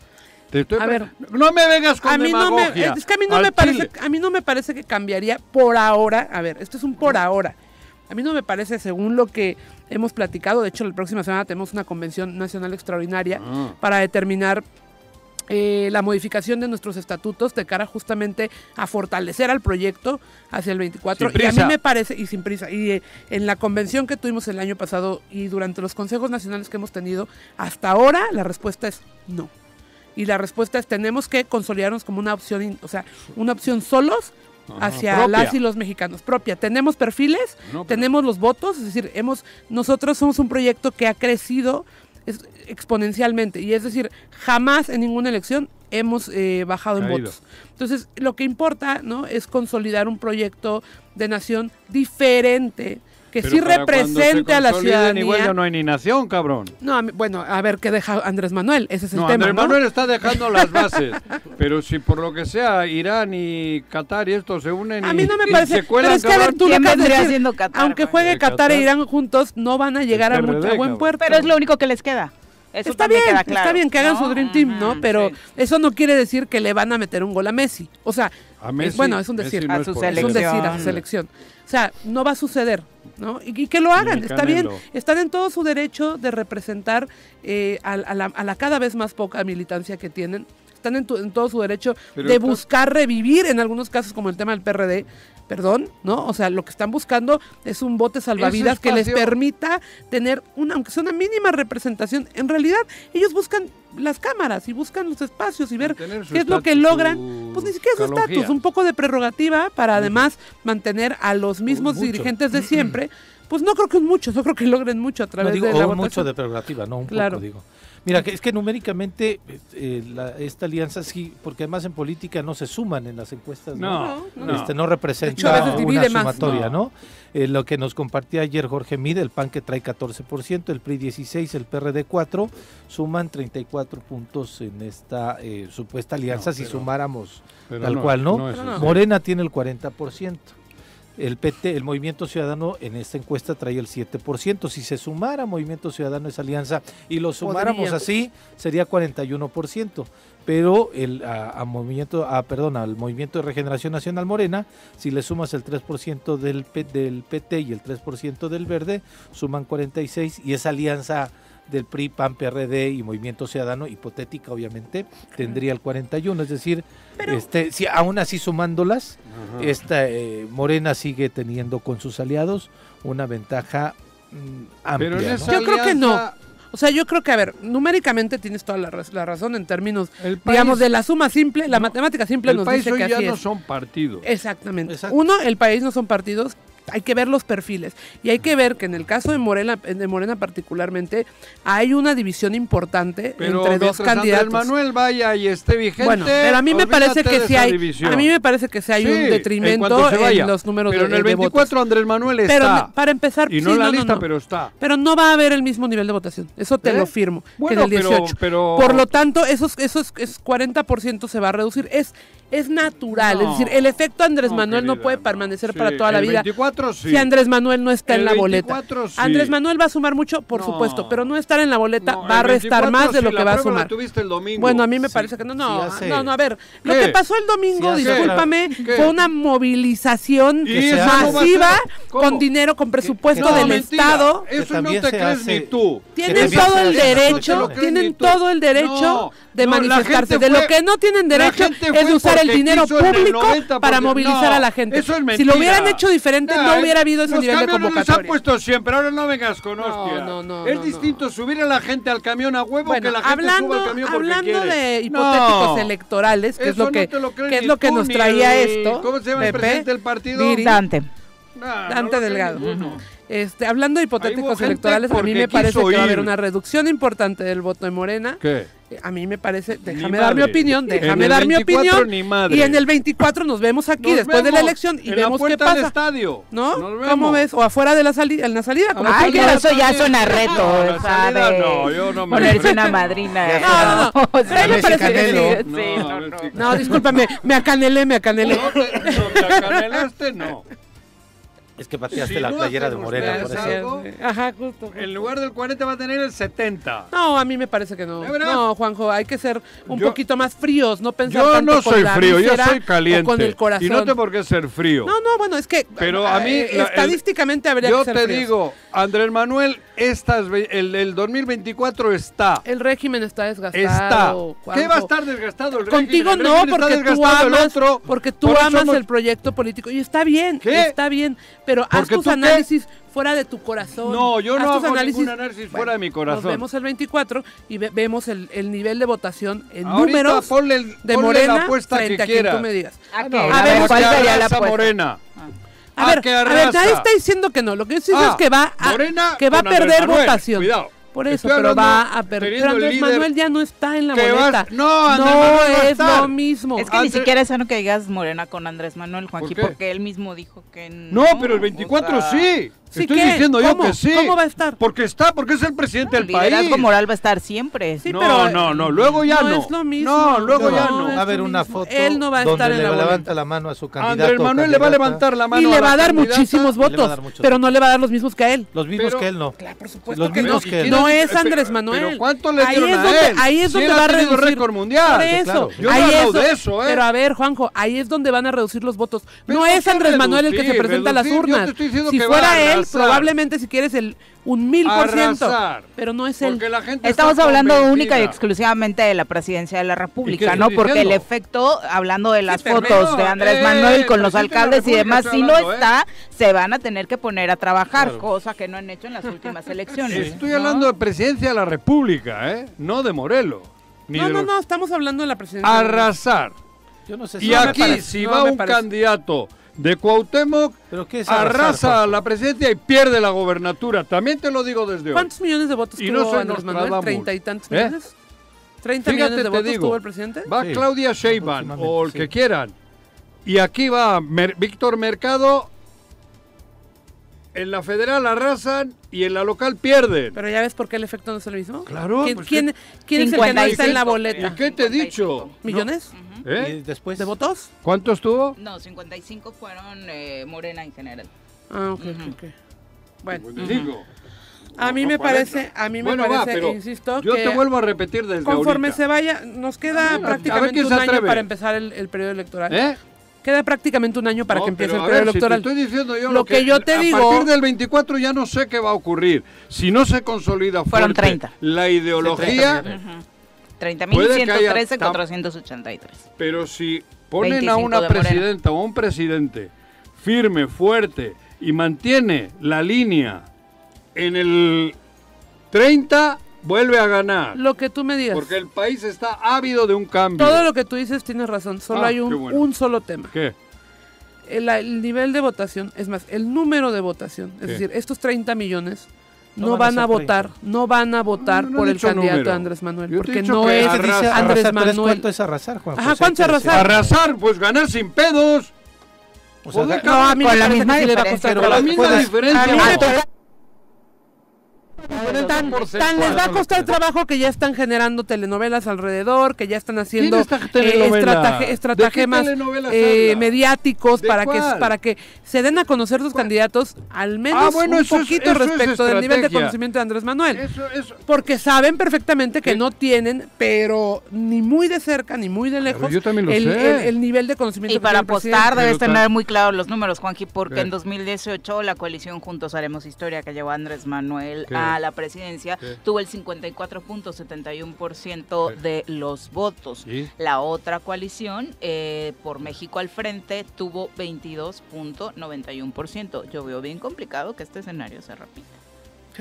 Te estoy A ver. no me vengas con A mí no me, es que a mí no me parece, chile. a mí no me parece que cambiaría por ahora. A ver, esto es un por ahora. A mí no me parece, según lo que hemos platicado, de hecho la próxima semana tenemos una convención nacional extraordinaria Ah. para determinar eh, la modificación de nuestros estatutos de cara justamente a fortalecer al proyecto hacia el 24. Sin y a mí me parece, y sin prisa, y eh, en la convención que tuvimos el año pasado y durante los consejos nacionales que hemos tenido, hasta ahora la respuesta es no. Y la respuesta es tenemos que consolidarnos como una opción, o sea, una opción solos hacia propia. las y los mexicanos propia. Tenemos perfiles, No, tenemos los votos, es decir, hemos nosotros somos un proyecto que ha crecido es- exponencialmente y es decir, jamás en ninguna elección hemos eh, bajado en votos. Entonces, lo que importa, ¿no? es consolidar un proyecto de nación diferente que Pero sí represente se a la ciudadanía. Igual ya no hay ni nación, cabrón. No, a mí- bueno, a ver qué deja Andrés Manuel, ese es el No, tema, Andrés ¿no? Manuel está dejando las bases. pero si por lo que sea Irán y Qatar y esto se unen A y, mí no me y parece. se cuelan, pero es que a ver, tú lo ¿Quién acabas de vendría decir, siendo Qatar, Aunque juegue Qatar Qatar. e Irán juntos, no van a llegar a, mucho- a buen puerto. Pero es lo único que les queda. Eso está bien, queda claro, está bien que hagan ¿no? su Dream Team, ¿no? Pero sí. eso no quiere decir que le van a meter un gol a Messi. O sea, A Messi- es, bueno, es un decir. no A es su por es un decir a su selección. selección. O sea, no va a suceder, ¿no? Y, y que lo hagan, está bien. Están en todo su derecho de representar eh, a, a la, a la cada vez más poca militancia que tienen. Están en, tu- en todo su derecho Pero de buscar revivir, en algunos casos como el tema del PRD, perdón, ¿no? O sea, lo que están buscando es un bote salvavidas que les permita tener una, aunque sea una mínima representación. En realidad, ellos buscan las cámaras y buscan los espacios y ver qué es lo que logran. Pues ni siquiera su estatus, un poco de prerrogativa para además mantener a los mismos mucho. dirigentes de siempre. Pues no creo que un mucho, no creo que logren mucho a No través digo de la votación. mucho de prerrogativa, no un Claro. poco digo. Mira, que es que numéricamente eh, la- esta alianza sí, porque además en política no se suman en las encuestas, ¿no? No, no. Este, no representa una sumatoria, No. ¿no? Eh, lo que nos compartía ayer Jorge Mid, el PAN que trae 14%, el PRI 16, el PRD 4, suman 34 puntos en esta eh, supuesta alianza No, si sumáramos tal cual, ¿no? Morena tiene el 40%. El PT, el Movimiento Ciudadano, en esta encuesta trae el 7%. Si se sumara Movimiento Ciudadano esa alianza y lo sumáramos Podría. así, sería 41%. Pero el a, a movimiento, a, perdón, al Movimiento de Regeneración Nacional Morena, si le sumas el 3% del, del PT y el 3% del Verde, suman 46 y esa alianza del PRI, PAN, PRD y Movimiento Ciudadano, hipotética obviamente, tendría el 41, es decir, este, si aún así sumándolas, Ajá. esta eh, Morena sigue teniendo con sus aliados una ventaja mm, amplia. Pero en ¿no? esa Yo creo que no. O sea, yo creo que, a ver, numéricamente tienes toda la, raz- la razón en términos, El digamos, de la suma simple, la matemática simple el nos país dice hoy que ya así no es. son partidos. Exactamente. Exacto. Uno, el país no son partidos, hay que ver los perfiles y hay que ver que en el caso de Morena, de Morena particularmente, hay una división importante entre dos candidatos. El Manuel vaya y esté vigente. Bueno, pero a mí me parece que sí hay, división. a mí me parece que un detrimento en, los números pero en el 24 Andrés Manuel está. Pero para empezar, sí, no, pero está. Pero no va a haber el mismo nivel de votación. Eso te lo ¿Eh? firmo. Bueno, en el 18. Pero. Por lo tanto, esos esos, esos 40% se va a reducir. Es es natural, es decir, el efecto Andrés Manuel no puede permanecer para toda la vida. 24 si Andrés Manuel no está en la boleta. Andrés Manuel va a sumar mucho, por supuesto, pero no estar en la boleta va a restar más de lo que va a sumar. Bueno, a mí me parece que no, no, no, no, a ver, lo que pasó el domingo, discúlpame, fue una movilización masiva con dinero, con presupuesto del. Estado. Eso no te crees ni tú. Tienen todo el derecho, tienen todo el derecho de manifestarse. De lo que no tienen derecho es usar el dinero público para movilizar a la gente. Si lo hubieran hecho diferente, no ¿eh? hubiera habido ese nivel de convocatoria. Los han puesto siempre, ahora no vengas con hostia. No, no, es distinto subir a la gente al camión a huevo bueno, que la gente hablando, suba al camión Hablando de hipotéticos electorales, que Eso es lo que, lo que es lo que nos traía esto. ¿Cómo se llama Pepe? el presidente del partido? Diri. Dante. Nah, Dante Delgado. Este, hablando de hipotéticos electorales, a mí me parece que va a haber una reducción importante del voto de Morena. ¿Qué? a mí me parece, déjame dar mi opinión, déjame dar mi opinión. Y en el 24 nos vemos aquí después de la elección y en vemos la qué pasa. Estadio. ¿No? Nos ¿Cómo ves? O afuera de la salida, en la salida. Ay, pero eso ya suena reto, no, ¿sabes? No, yo no me Ponerse una madrina. ¿eh? No, no, no. me parece No, discúlpame, me acanelé, me acanelé. No, acanelaste, no. Es que pateaste la no playera de Morena, por eso. Ajá, justo, En lugar del 40 va a tener el 70. No, a mí me parece que no. No, Juanjo, hay que ser un poquito más fríos, no pensar Yo no soy frío, yo soy caliente. Con el corazón. Y no tengo por qué ser frío. No, no, bueno, es que Pero a eh, mí estadísticamente habría que ser Yo te digo, Andrés Manuel, el, 2024 está. El régimen está desgastado. Está. ¿Qué va a estar desgastado el Contigo régimen? Contigo no, porque tú amas, el otro, porque tú amas el proyecto político. Y está bien, está bien. Pero haz tus análisis fuera de tu corazón. No, yo no hago análisis, ningún análisis fuera de mi corazón. Nos vemos el 24 y vemos el, nivel de votación en números de Morena la apuesta frente que a quien tú me digas. ¿A, a ver, ¿cuál sería la apuesta? Morena. A, ver, a ver, nadie está diciendo que no. Lo que yo estoy es que va a, que va a perder votación. Cuidado. Por eso, pero va a perder. Pero Andrés Manuel ya no está en la boleta. No, Andrés no, Manuel es lo mismo. Es que ni siquiera es sano que digas Morena con Andrés Manuel, Joaquín, porque él mismo dijo que no. No, pero el 24 sí. Estoy diciendo ¿Cómo? yo que sí. Va a estar? Porque está, porque es el presidente no, del país. El moral va a estar siempre. No, no, no, luego ya no. No, es lo mismo. no luego ya no. Va a haber una foto Él no va a donde estar le en la levanta la mano a su candidato. Andrés Manuel le va a levantar la mano Y le va a, dar muchísimos votos, pero no le va a dar los mismos que a él. Los mismos que él no. Claro, por supuesto los mismos que él. No es Andrés Manuel. Pero ¿cuánto le dieron a él? Ahí es donde va a reducir. récord mundial. Eso. Yo no de eso, ¿eh? Pero a ver, Juanjo, ahí es donde van a reducir los votos. No es Andrés Manuel el que se presenta a las urnas. Si fuera él, probablemente si quieres el un mil por ciento, pero no es él. Estamos hablando única y exclusivamente de la presidencia de la República, ¿no? Porque el efecto, hablando de las fotos de Andrés eh, Manuel con los alcaldes y demás, si no está, se van a tener que poner a trabajar, cosa que no han hecho en las últimas elecciones. Estoy hablando de presidencia de la República, ¿eh? No de Morelos. no, no, no, estamos hablando de la presidencia. Arrasar. Yo no sé si y aquí, si va un candidato de Cuauhtémoc arrasa la presidencia y pierde la gobernatura. También te lo digo desde hoy. ¿Cuántos millones de votos y no tuvo Manuel? ¿Treinta y tantos ¿eh? millones? ¿Treinta millones de votos digo, tuvo el presidente? Va. Claudia Sheinbaum o el que quieran. Y aquí va Mer Víctor Mercado en la federal arrasan y en la local pierden. Pero ya ves por qué el efecto no es el mismo. Claro. ¿Quién, pues quién, quién es el que en la boleta? ¿Y qué te he dicho? ¿Millones? ¿Eh? ¿Eh? Después? ¿De votos? ¿Cuántos estuvo? No, 55 fueron eh, Morena en general. Ah, ok, uh Bueno. Uh. A mí me parece, a mí me parece, va, insisto, yo te vuelvo a repetir desde Conforme se vaya, nos queda a prácticamente un año para empezar el, el periodo electoral. ¿Eh? Queda prácticamente un año para que empiece el periodo electoral. Estoy diciendo yo lo, que, yo te digo. A partir del 24 ya no sé qué va a ocurrir. Si no se consolida fuerte 30. la ideología. 30.113.483. Pero si ponen a una presidenta o un presidente firme, fuerte y mantiene la línea en el 30 vuelve a ganar. Lo que tú me digas. Porque el país está ávido de un cambio. Todo lo que tú dices tienes razón, solo ah, hay un, solo tema. ¿Qué? El, nivel de votación, es más, el número de votación, es decir, estos 30 millones no, van, a, votar, no van a votar por el candidato número. Andrés Manuel, porque no es Andrés Manuel. ¿Cuánto es arrasar, Juan? Ajá, ¿cuánto es arrasar? Arrasar, pues ganar sin pedos. O sea, pues o sea, no, a mí con la misma diferencia. Con la misma diferencia. Tan, les va a costar trabajo que ya están generando telenovelas alrededor, que ya están haciendo eh, estratagemas eh, mediáticos para que para que se den a conocer sus candidatos al menos ah, un poquito respecto del nivel de conocimiento de Andrés Manuel. Porque saben perfectamente que no tienen, pero ni muy de cerca ni muy de lejos, el, sé. El, el, nivel de conocimiento. Y para apostar debes tener muy claros los números, Juanji porque ¿Qué? en 2018 la coalición Juntos Haremos Historia que llevó Andrés Manuel ¿Qué? a la presidencia, tuvo el 54.71% de los votos. La otra coalición, eh, por México al frente, tuvo 22.91%. Yo veo bien complicado que este escenario se repita.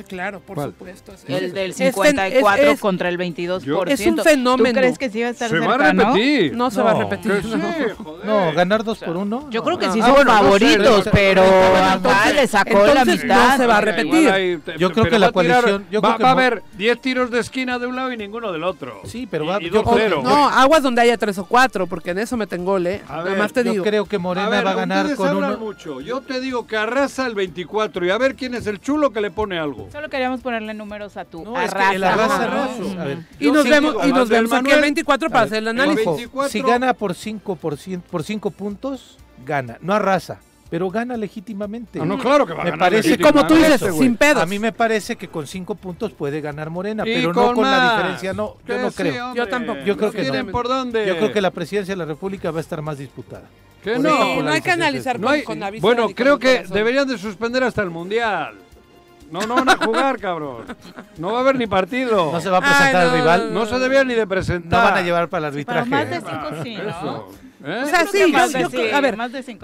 Claro, por ¿Cuál? supuesto. El del 54 es, es, contra el 22%. Yo, es un fenómeno. ¿Tú crees que sí va a estar se cerca, va a repetir. No, no se va a repetir. Sí, no, ganar dos por uno. Yo creo que sí ah, son bueno, favoritos, no sé, pero le sacó la mitad. No se va a repetir. Hay, yo creo que la coalición. Tirar, yo va, que va, a haber 10 tiros de esquina de un lado y ninguno del otro. Sí, pero va. Y, yo, yo, no, aguas donde haya 3 o 4, porque en eso me tengo ¿eh? Nada más te digo. Yo creo que Morena va a ganar con uno. mucho. Yo te digo que arrasa el 24 y a ver quién es el chulo que le pone algo. Solo queríamos ponerle números a tu arrasa. Y nos vemos, y nos vemos aquí 24 para hacer el análisis. Si gana por 5 por, cien, por cinco puntos, gana, no arrasa. Pero gana legítimamente. No, no claro que va a me ganar. Parece, como tú dices, sin pedos. A mí me parece que con cinco puntos puede ganar Morena, pero no con la diferencia, no. Yo no creo. Yo tampoco. Yo creo que no. por dónde? Yo creo que la presidencia de la República va a estar más disputada. Que no. no hay que analizar con, la vista. Bueno, creo que deberían de suspender hasta el Mundial. No, no van a jugar, cabrón. No va a haber ni partido. No se va a presentar el rival. No se debía ni de presentar. No van a llevar para el arbitraje. Para más de ¿eh? cinco, sí, ¿no? Eso. ¿Eh? O sea, sí, sí, a ver,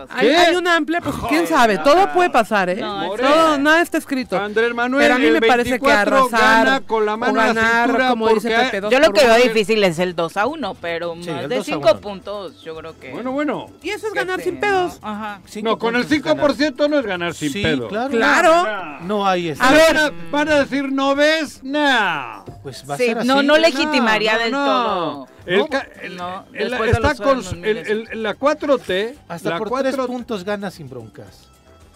Hay, hay, una amplia, pues quién sabe, todo puede pasar, ¿eh? Todo, nada está escrito. Andrés Manuel, pero a mí me parece que arrasar con la mano ganar, la como dice Pepe, Yo lo que veo difícil es el 2 a 1, pero más de 5 puntos, yo creo que. Bueno, bueno. Y eso es ganar sin pedos. No, Ajá. no con el 5% no es ganar sin pedos. Claro. claro. No hay eso. A ver, van a decir, ¿no ves? No. Pues va a ser así. No, no legitimaría del todo. El, no, el, no, el, está con, el, la 4T. Hasta por 4... tres puntos gana sin broncas.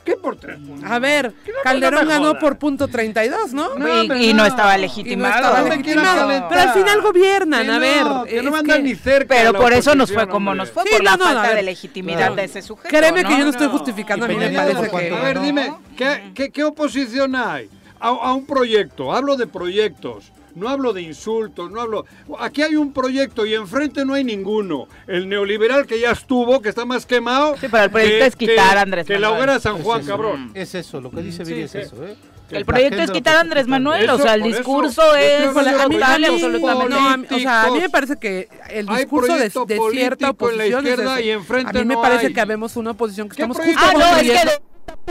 ¿Qué por tres mm. puntos? A ver, Calderón ganó por punto 32, ¿no? y, y, no estaba legitimado. No estaba legitimado. Pero al final gobiernan, a ver. Que no mandan ni cerca. Pero por eso nos fue como nos fue, por la falta de legitimidad claro. de ese sujeto. Créeme que yo no estoy justificando y a mí me parece que... A ver, dime, ¿qué, qué, qué oposición hay a, a un proyecto? Hablo de proyectos no hablo de insultos, no hablo... Aquí hay un proyecto y enfrente no hay ninguno. El neoliberal que ya estuvo, que está más quemado... Sí, pero el proyecto es quitar a Andrés que Manuel. Que la hoguera San Juan, cabrón. Es eso, lo que dice Viri es eso, ¿eh? El proyecto es quitar a Andrés Manuel, o sea, el discurso es total absolutamente. No, o sea, a mí me parece que el discurso de, cierta oposición y enfrente a mí me parece que habemos una oposición que estamos justo ah, no, es que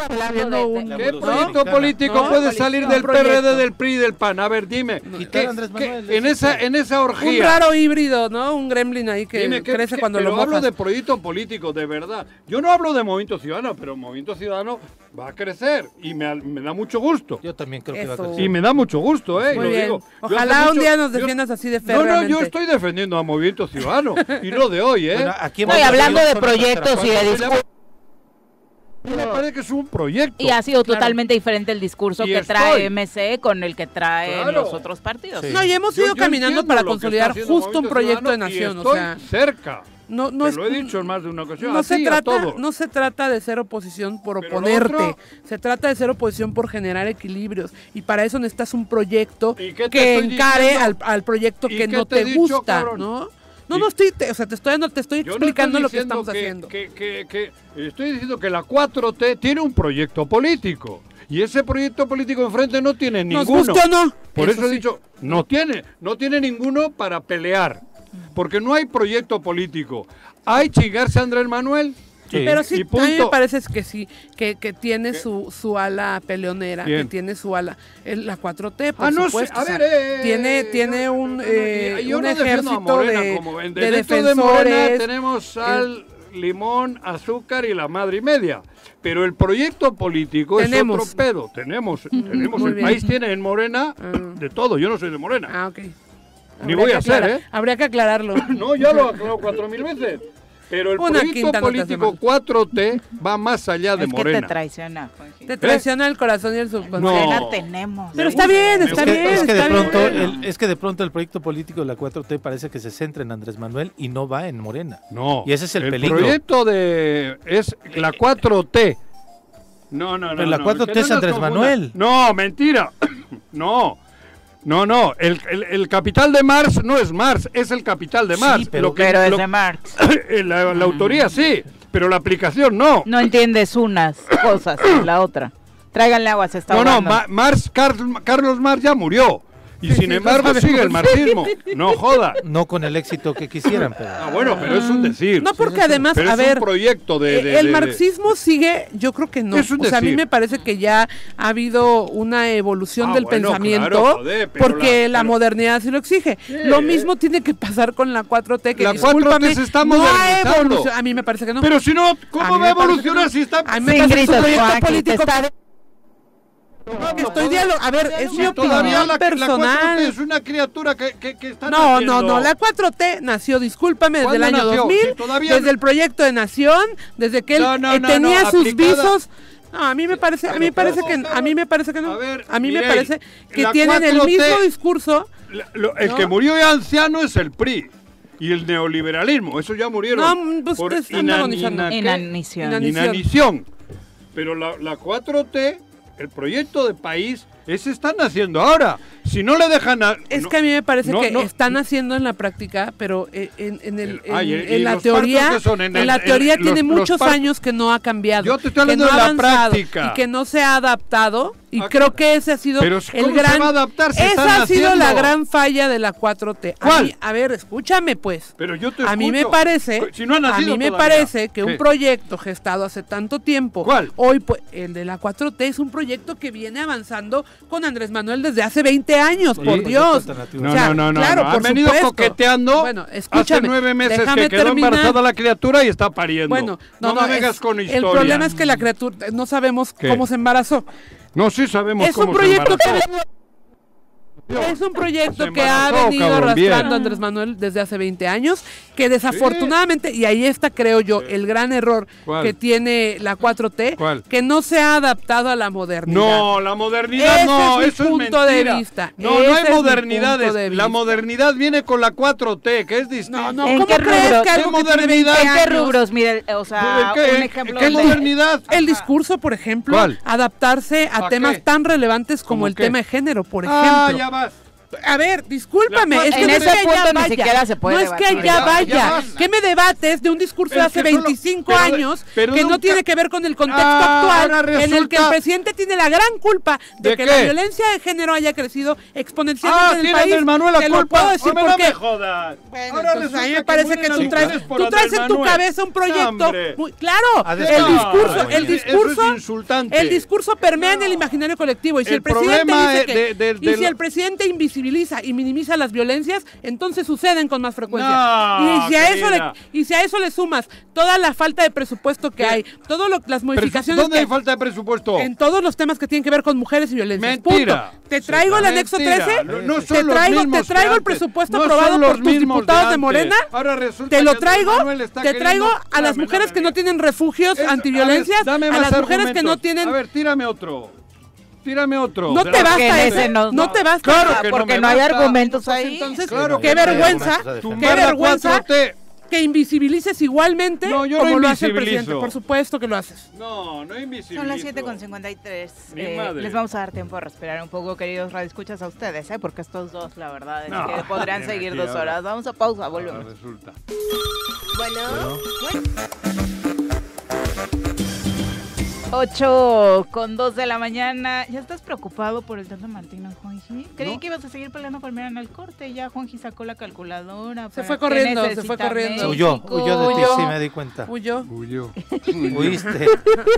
¿Qué proyecto político puede salir del PRD, del PRI, del PAN? A ver, dime. ¿qué, qué, en, esa, en esa orgía. Un raro híbrido, ¿no? Un gremlin ahí que dime, crece cuando lo mojas. hablo de proyectos políticos, de verdad. Yo no hablo de Movimiento Ciudadano, pero Movimiento Ciudadano va a crecer y me, da mucho gusto. Yo también creo que va a crecer. Y me da mucho gusto, ¿eh? Lo. Digo. Ojalá un día nos defiendas así de fe. No, no, yo estoy defendiendo a Movimiento Ciudadano y no de hoy, ¿eh? Bueno, aquí no, hablando de proyectos y de discursos. Y me parece que es un proyecto. Y ha sido totalmente diferente el discurso que trae MC con el que traen claro. los otros partidos. No, y hemos ido caminando para consolidar justo un proyecto de nación. O sea, cerca. No, no Te es, lo he dicho en más de una ocasión. No, se trata, no se trata de ser oposición por oponerte. Se trata de ser oposición por generar equilibrios. Y para eso necesitas un proyecto que encare al, proyecto que no te, gusta. ¿no? No, no estoy, o sea, te estoy, no, te estoy explicando lo que estamos haciendo. Que, que, que estoy diciendo que la 4T tiene un proyecto político. Y ese proyecto político enfrente no tiene ninguno. ¿Nos gusta o no? Por eso, he dicho, no tiene, no tiene ninguno para pelear. Porque no hay proyecto político. Hay chingarse a Andrés Manuel, pero sí, a mí me parece que sí, que, que tiene su, su ala peleonera, que tiene su ala, la 4T, por ah, no supuesto. A ver, eh, eh tiene, eh, tiene un, eh, yo un ejército de, de, Morena tenemos sal, limón, azúcar y la madre media. Pero el proyecto político tenemos. es otro pedo. Tenemos, mm, tenemos el país tiene en Morena ah. de todo. Yo no soy de Morena. Ah, ok. Ni voy a hacer, ¿eh? Habría que aclararlo. no, ya lo aclaro cuatro mil veces. Pero el Una proyecto no político mal. 4T va más allá de Es que te Morena. traiciona. Te traiciona el corazón y el No. subconsciente. Morena tenemos. Pero está bien, está es, que, bien. es que de pronto el, es que de pronto el proyecto político de la 4T parece que se centra en Andrés Manuel y no va en Morena. No. Y ese es el peligro. proyecto de. Es la 4T. No, no, no. Pero la no, 4T que no es Andrés. Manuel. No, mentira. No. No, no. El, el- el capital de Marx no es Marx, es el capital de Sí, Marx. pero- Lo que- Pero es lo- de Marx. la, la autoría sí, pero la aplicación no. No entiendes unas cosas y la otra. Tráiganle agua, se está No, no. Ma- Marx, Carl- Carlos Marx ya murió. Y sin sí, embargo sigue el marxismo. No joda. No con el éxito que quisieran, pero... Ah, bueno, pero es un decir. No, porque además, pero a es ver, un proyecto de... eh, de- el de- marxismo sigue, yo creo que no. Es un o sea, a mí me parece que ya ha habido una evolución Ah, del bueno, pensamiento claro, joder, pero porque la- la, pero- modernidad sí lo exige. Lo mismo tiene que pasar con la 4T, que La 4T discúlpame, se está no modernizando. evolucionado. A mí me parece que no. Pero si no, ¿cómo va a evolucionar no. si está... A mí me parece que es un gritos, proyecto político está que- estoy dialogando. A ver, es mi opinión la, la 4T personal. es una criatura que, que, que están No, no, no, la 4T nació, discúlpame, desde el ¿Cuándo año nació? 2000, Si todavía desde el proyecto de Nación, desde que él No, no, eh, no, tenía no, sus aplicada- visos. No, a mí me parece, a mí parece que a mí me parece que no. a ver, A mí me parece que tienen el 4T mismo discurso. La- lo- el No. que murió ya anciano es el PRI. Y el neoliberalismo, eso ya murieron No, pues, por. Inanición. Inanición. inanición. Pero la, la 4T, el proyecto de país, ese están haciendo ahora. Si no le dejan a... Es no- que a mí me parece no, que no, están haciendo en la práctica, pero eh, en, en el, en- en la teoría, son en la teoría tiene los muchos años que no ha cambiado, Yo te estoy que hablando no de la práctica. y que no se ha adaptado y creo que ese ha sido pero el ¿cómo se gran va a adaptar están esa ha sido la gran falla de la 4T. A mí- A, ver, escúchame pues. Pero yo te a mí me parece, Si no ha a mí me todavía. parece que ¿Qué? un proyecto gestado hace tanto tiempo, ¿Cuál? hoy pues, el de la 4T es un proyecto que viene avanzando con Andrés Manuel desde hace 20 años, Sí, por proyecto Dios. No, O sea, no, no, no, claro, no. Han venido supuesto. coqueteando Bueno, hace nueve meses que quedó terminar. embarazada la criatura y está pariendo. Bueno, no, no, me vengas es- con El historia. problema es que la criatura no sabemos ¿Qué? cómo se embarazó. No, sí sabemos Es cómo un se proyecto embarazó. que es un proyecto que ha venido cabrón, arrastrando Andrés Manuel desde hace 20 años, que desafortunadamente, y ahí está creo yo el gran error ¿Cuál? que tiene la 4T, ¿Cuál? que no se ha adaptado a la modernidad. No, la modernidad Ese no, es mi eso es punto de vista, No, no ese hay es mi modernidades. La modernidad viene con la 4T, que es distinto. No, no, ¿En ¿cómo qué crees rubro? que algo ¿Qué que tiene 20 modernidad? ¿En qué rubros? Mire, o sea, ¿Qué, un ejemplo qué de- modernidad? El discurso, por ejemplo, ¿Cuál? adaptarse a, ¿A temas qué? tan relevantes como ¿Cómo el qué? tema de género, por ejemplo. Ah, ya vas. A ver, discúlpame, es que En no es ese que allá punto ni vaya. siquiera se puede no es que debatir. Ya, vaya. ¿Qué me debates de un discurso de Es hace que solo- 25 pero de- años pero que no tiene que ver con el contexto Ah, actual en el que el presidente tiene la gran culpa de, ¿De que qué? la violencia de género haya crecido exponencialmente Ah, en el país? Manuel la Te lo culpa. puedo decir Hombre, por no qué. me jodas. Bueno, Ahora entonces a mí me parece que mueren tú traes, tú traes en tu cabeza un proyecto muy claro. Ah, El discurso, el es discurso, insultante. el discurso permea en el imaginario colectivo y si el, presidente dice es que de- de- y de si lo- el presidente invisibiliza y minimiza las violencias, entonces suceden con más frecuencia. No, y si a eso le y si a eso le sumas toda la falta de presupuesto que ¿Qué? hay, todas las modificaciones ¿Dónde que hay falta de presupuesto? en todos los temas que tienen que ver con mujeres y violencia. Mentira. Te traigo el anexo Mentira. 13. No, no te los traigo, te traigo el presupuesto aprobado por tus diputados de. Morena. Ahora resulta Te lo traigo, te traigo a las mujeres que no tienen refugios antiviolencias, a, las mujeres que no tienen A ver, tírame otro. Tírame otro. No te basta ese, ese no- no, no. te basta. Claro que porque no, hay basta. argumentos Pues ahí. entonces, Claro qué vergüenza, qué vergüenza 4T. que invisibilices igualmente No, yo no como lo hace el presidente. Por supuesto que lo haces. No, no invisibilizo. Son las 7.53. Mi Eh, madre. les vamos a dar tiempo a respirar un poco, queridos radioescuchas, a ustedes, ¿eh? porque estos dos, la verdad, es No, que podrían ven seguir dos ahora. horas. Vamos a pausa, Ahora volvemos. resulta. Bueno, 8 con 2 de la mañana. ¿Ya estás preocupado por el Tata Martino, Juan? Juanji. Creí ¿No? que ibas a seguir peleando con Mira en el corte. Ya Juanji sacó la calculadora. Se fue corriendo, se fue corriendo. Se huyó, huyó de ti, sí me di cuenta. Huyó. Huyó. Huiste,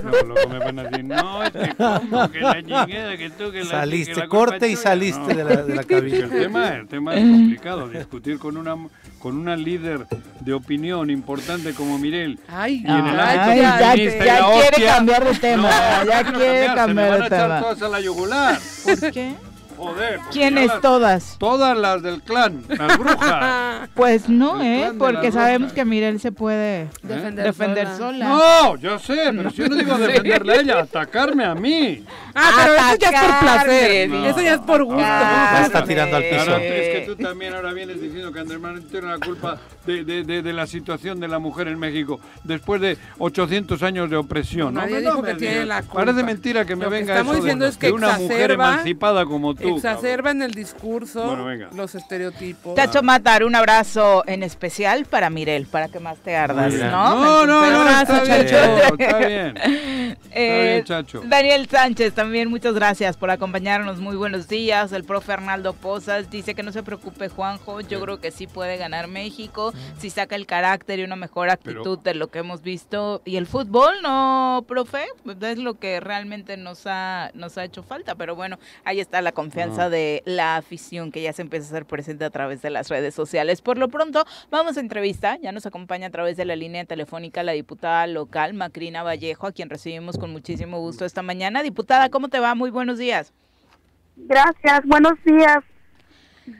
No, luego me ven así, no, es que como que la que tú, que la- que saliste, la culpa corte y saliste No. de la, de la que cabina. el tema, el tema es complicado, discutir con una con una líder de opinión importante como Mirel. Ay, Y en el ay, ámbito ya, ya la quiere hostia, cambiar de tema, no, ya quiere cambiar, se me van de a echar tema. todas a la yugular. ¿Por qué? Joder. ¿Quiénes todas? Todas las del clan, las brujas. Pues no, ¿eh? Porque sabemos que Mirel se puede Defender, defender sola. sola. No, yo sé, pero si yo no digo defenderle a ella, atacarme a mí. Ah, pero eso ya es por placer. Eso ya es por gusto. Ya está tirando al piso. Es que tú también ahora vienes diciendo que Andrés Manuel tiene la culpa de, de- de- de la situación de la mujer en México después de 800 años de opresión. ¿no? Nadie Me- dijo me que tiene la culpa. Parece mentira que me Lo que venga estamos eso de- diciendo es que de una mujer emancipada como tú. Exacerba en el discurso Bueno, venga. los estereotipos. Chacho Matar, un abrazo en especial para Mirel, para que más te ardas. ¿no? No, no, no, abrazo, está bien, Chacho. está bien. Eh, bien, Chacho. Daniel Sánchez, también muchas gracias por acompañarnos. Muy buenos días. El profe Arnaldo Pozas dice que no se preocupe, Juanjo. Yo creo que sí puede ganar México si saca el carácter y una mejor actitud de lo que hemos visto. Y el fútbol, no, profe, es lo que realmente nos ha, nos ha hecho falta. Pero bueno, ahí está la confianza Ah. de la afición que ya se empieza a hacer presente a través de las redes sociales. Por lo pronto, vamos a entrevista. Ya nos acompaña a través de la línea telefónica la diputada local, Macrina Vallejo, a quien recibimos con muchísimo gusto esta mañana. Diputada, ¿cómo te va? Muy buenos días. Gracias, buenos días.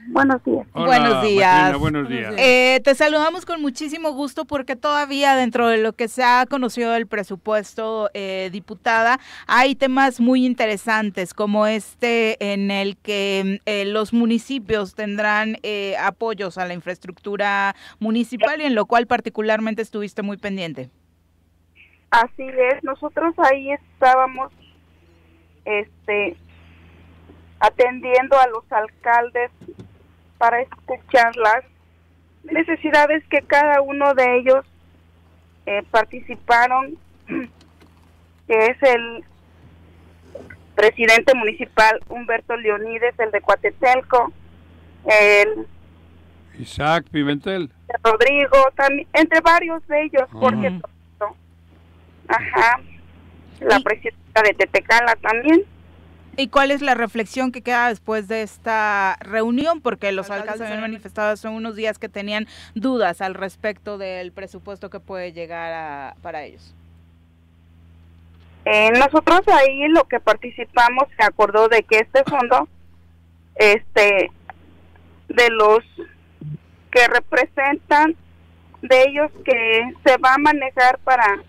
Buenos días. Hola, Buenos días. Martina, buenos días. Eh, te saludamos con muchísimo gusto porque todavía dentro de lo que se ha conocido del presupuesto, eh, diputada, hay temas muy interesantes como este en el que eh, los municipios tendrán eh, apoyos a la infraestructura municipal y en lo cual particularmente estuviste muy pendiente. Así es, nosotros ahí estábamos este atendiendo a los alcaldes para escuchar las necesidades que cada uno de ellos eh, participaron, que es el presidente municipal Humberto Leonides, el de Coatetelco, el Isaac Pimentel. Rodrigo, también, entre varios de ellos, porque Ujú. Ajá. La presidenta de Tetecala también. ¿Y cuál es la reflexión que queda después de esta reunión? Porque los alcaldes habían manifestado hace unos días que tenían dudas al respecto del presupuesto que puede llegar a, para ellos. Eh, nosotros ahí lo que participamos se acordó de que este fondo, este, de los que representan, de ellos que se va a manejar para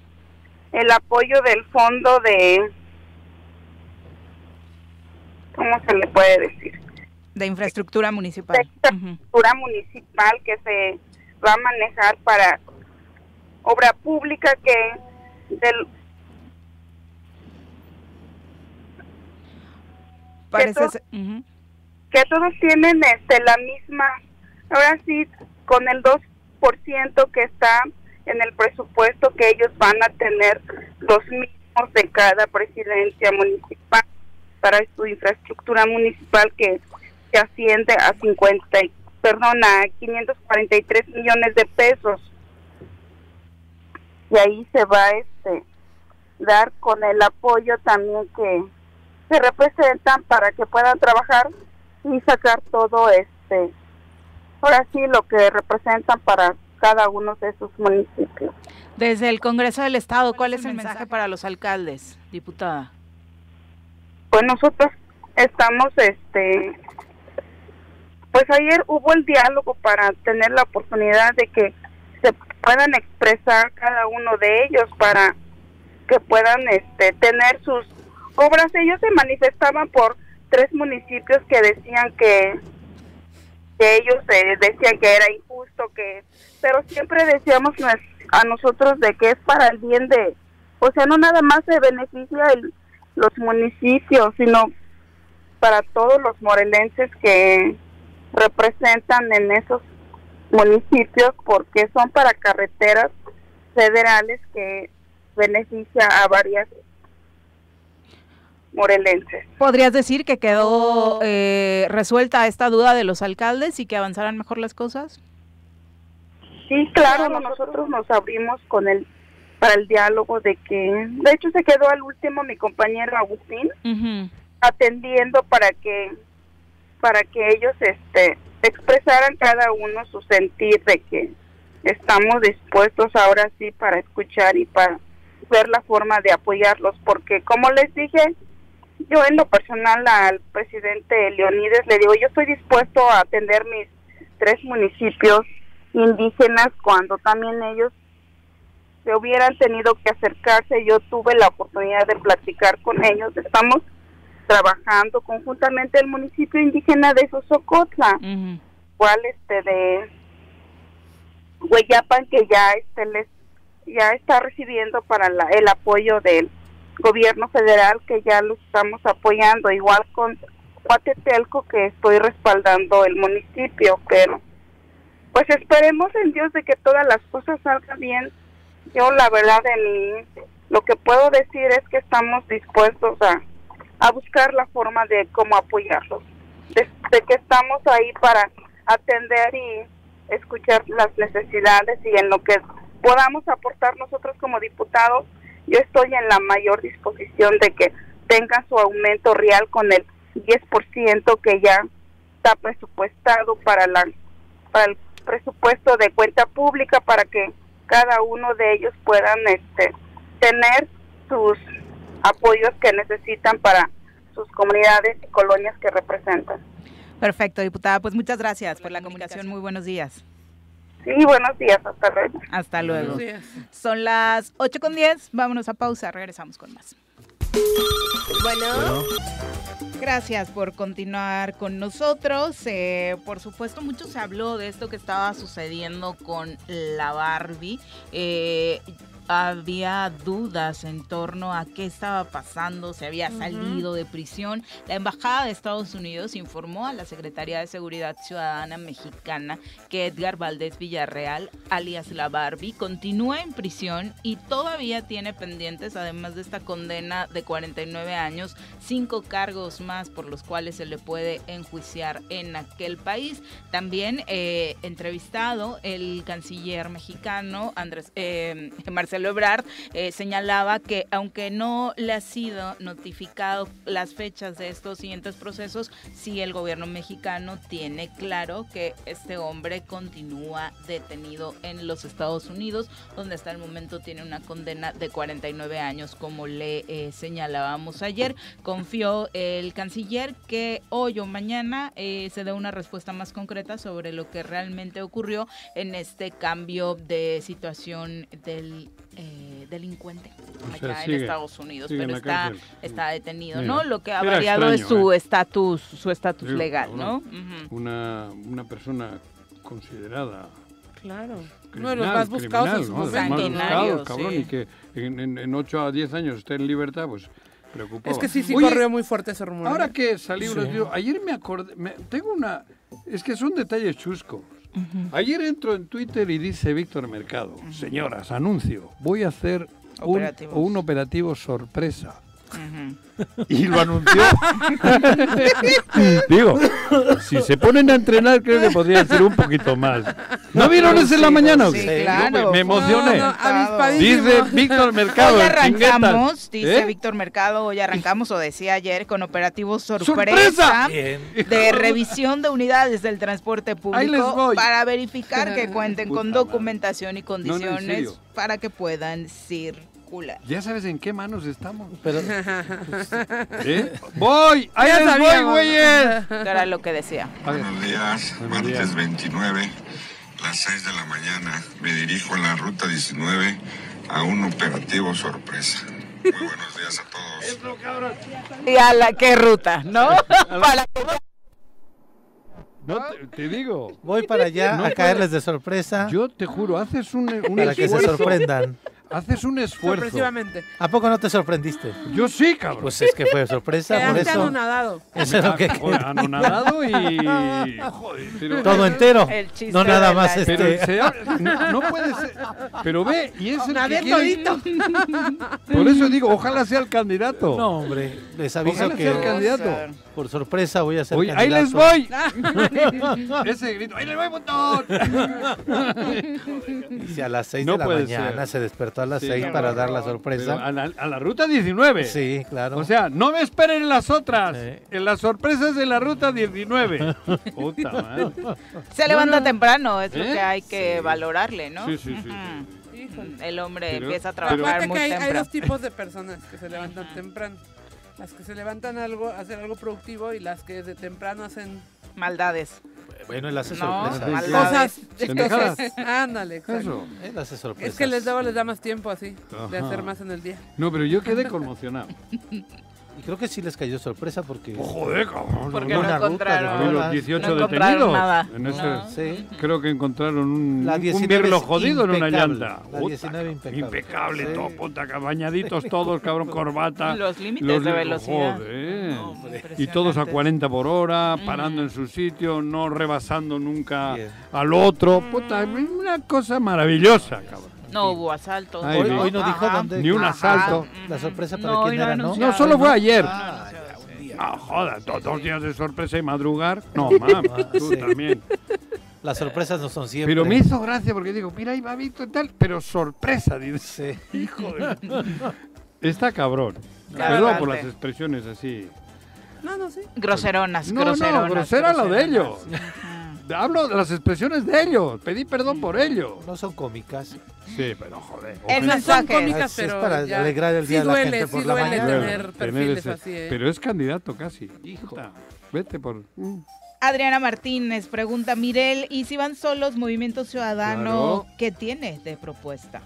el apoyo del fondo de, ¿cómo se le puede decir? De infraestructura municipal. de infraestructura municipal que se va a manejar para obra pública que del Parece ser- ujú. que todos tienen este la misma ahora sí con el 2% que está en el presupuesto que ellos van a tener los mismos de cada presidencia municipal para su infraestructura municipal que se asciende a 50 y- perdón a 543 millones de pesos y ahí se va este dar con el apoyo también que se representan para que puedan trabajar y sacar todo este ahora sí lo que representan para cada uno de sus municipios. Desde el Congreso del Estado, ¿cuál es el mensaje para los alcaldes, diputada? Pues nosotros estamos este pues ayer hubo el diálogo para tener la oportunidad de que se puedan expresar cada uno de ellos para que puedan este tener sus obras. Ellos se manifestaban por tres municipios que decían que que ellos eh, decían que era injusto, que pero siempre decíamos a nosotros de que es para el bien de, o sea, no nada más se beneficia el, los municipios, sino para todos los morelenses que representan en esos municipios, porque son para carreteras federales que beneficia a varias morelenses. ¿Podrías decir que quedó eh, resuelta esta duda de los alcaldes y que avanzaran mejor las cosas? Sí, claro, nosotros nos abrimos con el para el diálogo de que, de hecho se quedó al último mi compañero Agustín atendiendo para que para que ellos este expresaran cada uno su sentir de que estamos dispuestos ahora sí para escuchar y para ver la forma de apoyarlos. Porque como les dije yo en lo personal al presidente Leonides le digo yo estoy dispuesto a atender mis tres municipios indígenas cuando también ellos se hubieran tenido que acercarse yo tuve la oportunidad de platicar con ellos estamos trabajando conjuntamente el municipio indígena de Sosocotla, Ujú. cual este de Hueyapan que ya este les ya está recibiendo para la- el apoyo del gobierno federal que ya lo estamos apoyando igual con Huatetelco que estoy respaldando el municipio pero pues esperemos en Dios de que todas las cosas salgan bien yo la verdad mí lo que puedo decir es que estamos dispuestos a a buscar la forma de cómo apoyarlos, de, de que estamos ahí para atender y escuchar las necesidades y en lo que podamos aportar nosotros como diputados, yo estoy en la mayor disposición de que tengan su aumento real con el 10% que ya está presupuestado para la para el presupuesto de cuenta pública para que cada uno de ellos puedan este tener sus apoyos que necesitan para sus comunidades y colonias que representan. Perfecto, diputada. Pues muchas gracias por la comunicación. Muy buenos días. Sí, buenos días, hasta luego. Hasta luego. Son las 8 con 10. Vámonos a pausa. Regresamos con más. Bueno, Gracias por continuar con nosotros. Eh, por supuesto, mucho se habló de esto que estaba sucediendo con la Barbie. Eh, había dudas en torno a qué estaba pasando, se había salido de prisión. La Embajada de Estados Unidos informó a la Secretaría de Seguridad Ciudadana mexicana que Edgar Valdés Villarreal, alias la Barbie, continúa en prisión y todavía tiene pendientes, además de esta condena de 49 años, cinco cargos más por los cuales se le puede enjuiciar en aquel país. También eh, entrevistado el canciller mexicano Andrés eh, Marcelo Ebrard eh, señalaba que aunque no le ha sido notificado las fechas de estos siguientes procesos, sí el gobierno mexicano tiene claro que este hombre continúa detenido en los Estados Unidos, donde hasta el momento tiene una condena de 49 años, como le eh, señalábamos ayer. Confió el canciller que hoy o mañana eh, se dé una respuesta más concreta sobre lo que realmente ocurrió en este cambio de situación del eh, delincuente O sea, acá en Estados Unidos, pero está, está detenido, Mira, ¿no? Lo que ha variado es su ¿eh? estatus, su estatus legal, cabrón, ¿no? Una, una persona considerada Claro. Uno de criminal, los más buscados en criminal, su ¿no? Los más buscados, Sanguinario, cabrón, sí. y que en, en, en 8 a 10 años esté en libertad, pues preocupaba. Es que sí, sí Oye, corrió muy fuerte ese rumor. Ahora ¿eh? que salió, Sí. digo, ayer me acordé, me- tengo una, es que son detalles chuscos. Ayer entro en Twitter y dice Víctor Mercado, señoras, anuncio, voy a hacer un, operativo sorpresa. Y lo anunció. Digo, si se ponen a entrenar, creo que podrían ser un poquito más. ¿No vieron eso en la mañana? Sí, claro. Me, emocioné. No, no, avispadísimo. Dice Víctor Mercado. Hoy arrancamos, dice ¿Eh? Víctor Mercado, hoy arrancamos, o decía ayer, con operativo sorpresa, de revisión de unidades del transporte público para verificar que cuenten con documentación y condiciones para que puedan circular. Ya sabes en qué manos estamos. Pero ¿Eh? ¡Voy! ¡Ahí Ya les voy, güeyes! Era lo que decía. A. Buenos días, Buenos martes días. 29, las 6 de la mañana. Me dirijo en la ruta 19 a un operativo sorpresa. Muy buenos días a todos. Y a la qué ruta, ¿no? para No, te, te digo. voy para allá No a caerles de sorpresa Yo te juro, haces un, un para que se sorprendan. Haces un esfuerzo. Sorpresivamente. ¿A poco no te sorprendiste? Yo sí, cabrón. Pues es que fue sorpresa, por eso. anonadado. Eso es lo que Joder, anonadado y. Joder, pero- Todo entero. El chiste No nada de más la- Pero este. se no, no puede ser. Pero ve, y es el Nadie que quiere-. Por eso digo, ojalá sea el candidato. No, hombre, les aviso Ojalá sea el que candidato. por sorpresa voy a ser Oye, ahí les voy. Ese grito, ahí les voy, montón. Dice a las 6 No de la puede mañana, ser. se despertó a las Sí, 6 qué para dar la sorpresa. a, la, a la ruta 19. Sí, claro. O sea, no me esperen en las otras. Sí. En las sorpresas de la ruta 19. Puta madre. Se levanta no. temprano, es lo ¿Eh? que hay que Sí. valorarle, ¿no? Sí, sí, sí. El hombre Pero- empieza a trabajar muy que hay, hay temprano. dos tipos de personas que se levantan temprano. Las que se levantan algo, a hacer algo productivo y las que de temprano hacen Maldades. Bueno, él hace No, sorpresa. maldades. cosas. Ándale. Eso. Él hace sorpresa. Es que les luego les da más tiempo así, de hacer más en el día. No, pero yo quedé conmocionado. Y creo que sí les cayó sorpresa porque. Oh, joder, cabrón. Porque no ruta, encontraron. ¿no? Los Las- 18 no encontraron detenidos. nada. En ese, No. Sí. Creo que encontraron un, La un 19 birlo es jodido en una llanta. La Puta, 19 impecable. Impecable, Sí. todo, puta, bañaditos todos, cabrón, corbata. Los límites Los de velocidad. Joder. No, y todos a impresionantes. 40 por hora, parando en su sitio, no rebasando nunca Bien. al otro. Puta, una cosa maravillosa, cabrón. No hubo asaltos. Ay, Hoy, vi. hoy no dijo Ajá. dónde. Ni un Ah, asalto. La sorpresa para No, quién no era, ¿no? No, solo fue ayer. Ah, ya, un día. Ah, joda, dos días de sorpresa y madrugar. No, mames, tú sí. también. Las sorpresas no son siempre. Pero me hizo gracia porque digo, mira, ahí va Víctor y tal, pero sorpresa, dice. Hijo de... Está cabrón. Claro, Perdón por las expresiones así. No, no, sí. Groseronas, No, groseronas. no, grosera lo de ellos. Hablo de las expresiones de ellos. Pedí perdón por ello. No son cómicas. Sí, pero joder. El No son cómicas, Es- es pero para ya- alegrar el sí día de la duele, gente por sí la duele mañana. tener Tener perfiles ese- así, ¿eh? Pero es candidato casi. Hijo. Vete por. mm. Adriana Martínez pregunta, Mirel, ¿y si van solos Movimiento Ciudadano, Claro. qué tiene de propuesta?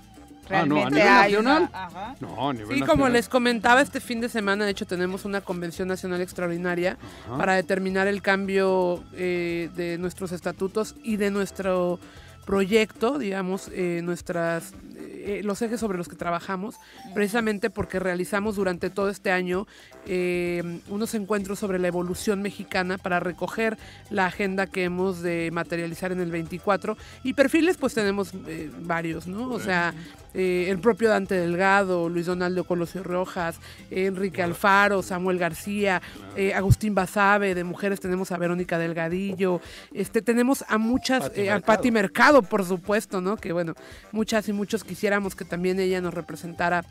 Ah, no, ¿a ¿Realmente nivel hay nacional? una- Ajá. No, a nivel Sí, como les comentaba este fin de semana, de hecho tenemos una convención nacional extraordinaria Ajá. para determinar el cambio eh, de nuestros estatutos y de nuestro proyecto, digamos, eh, nuestras eh, los ejes sobre los que trabajamos, precisamente porque realizamos durante todo este año eh, unos encuentros sobre la evolución mexicana para recoger la agenda que hemos de materializar en el 24 y perfiles pues tenemos eh, varios, ¿no? O sea, el propio Dante Delgado, Luis Donaldo Colosio Rojas, Enrique Alfaro, Samuel García, Agustín Basabe, de mujeres tenemos a Verónica Delgadillo, este tenemos a muchas, a. Patti Mercado, por supuesto, ¿no? Que bueno, muchas y muchos quisiéramos que también ella nos representara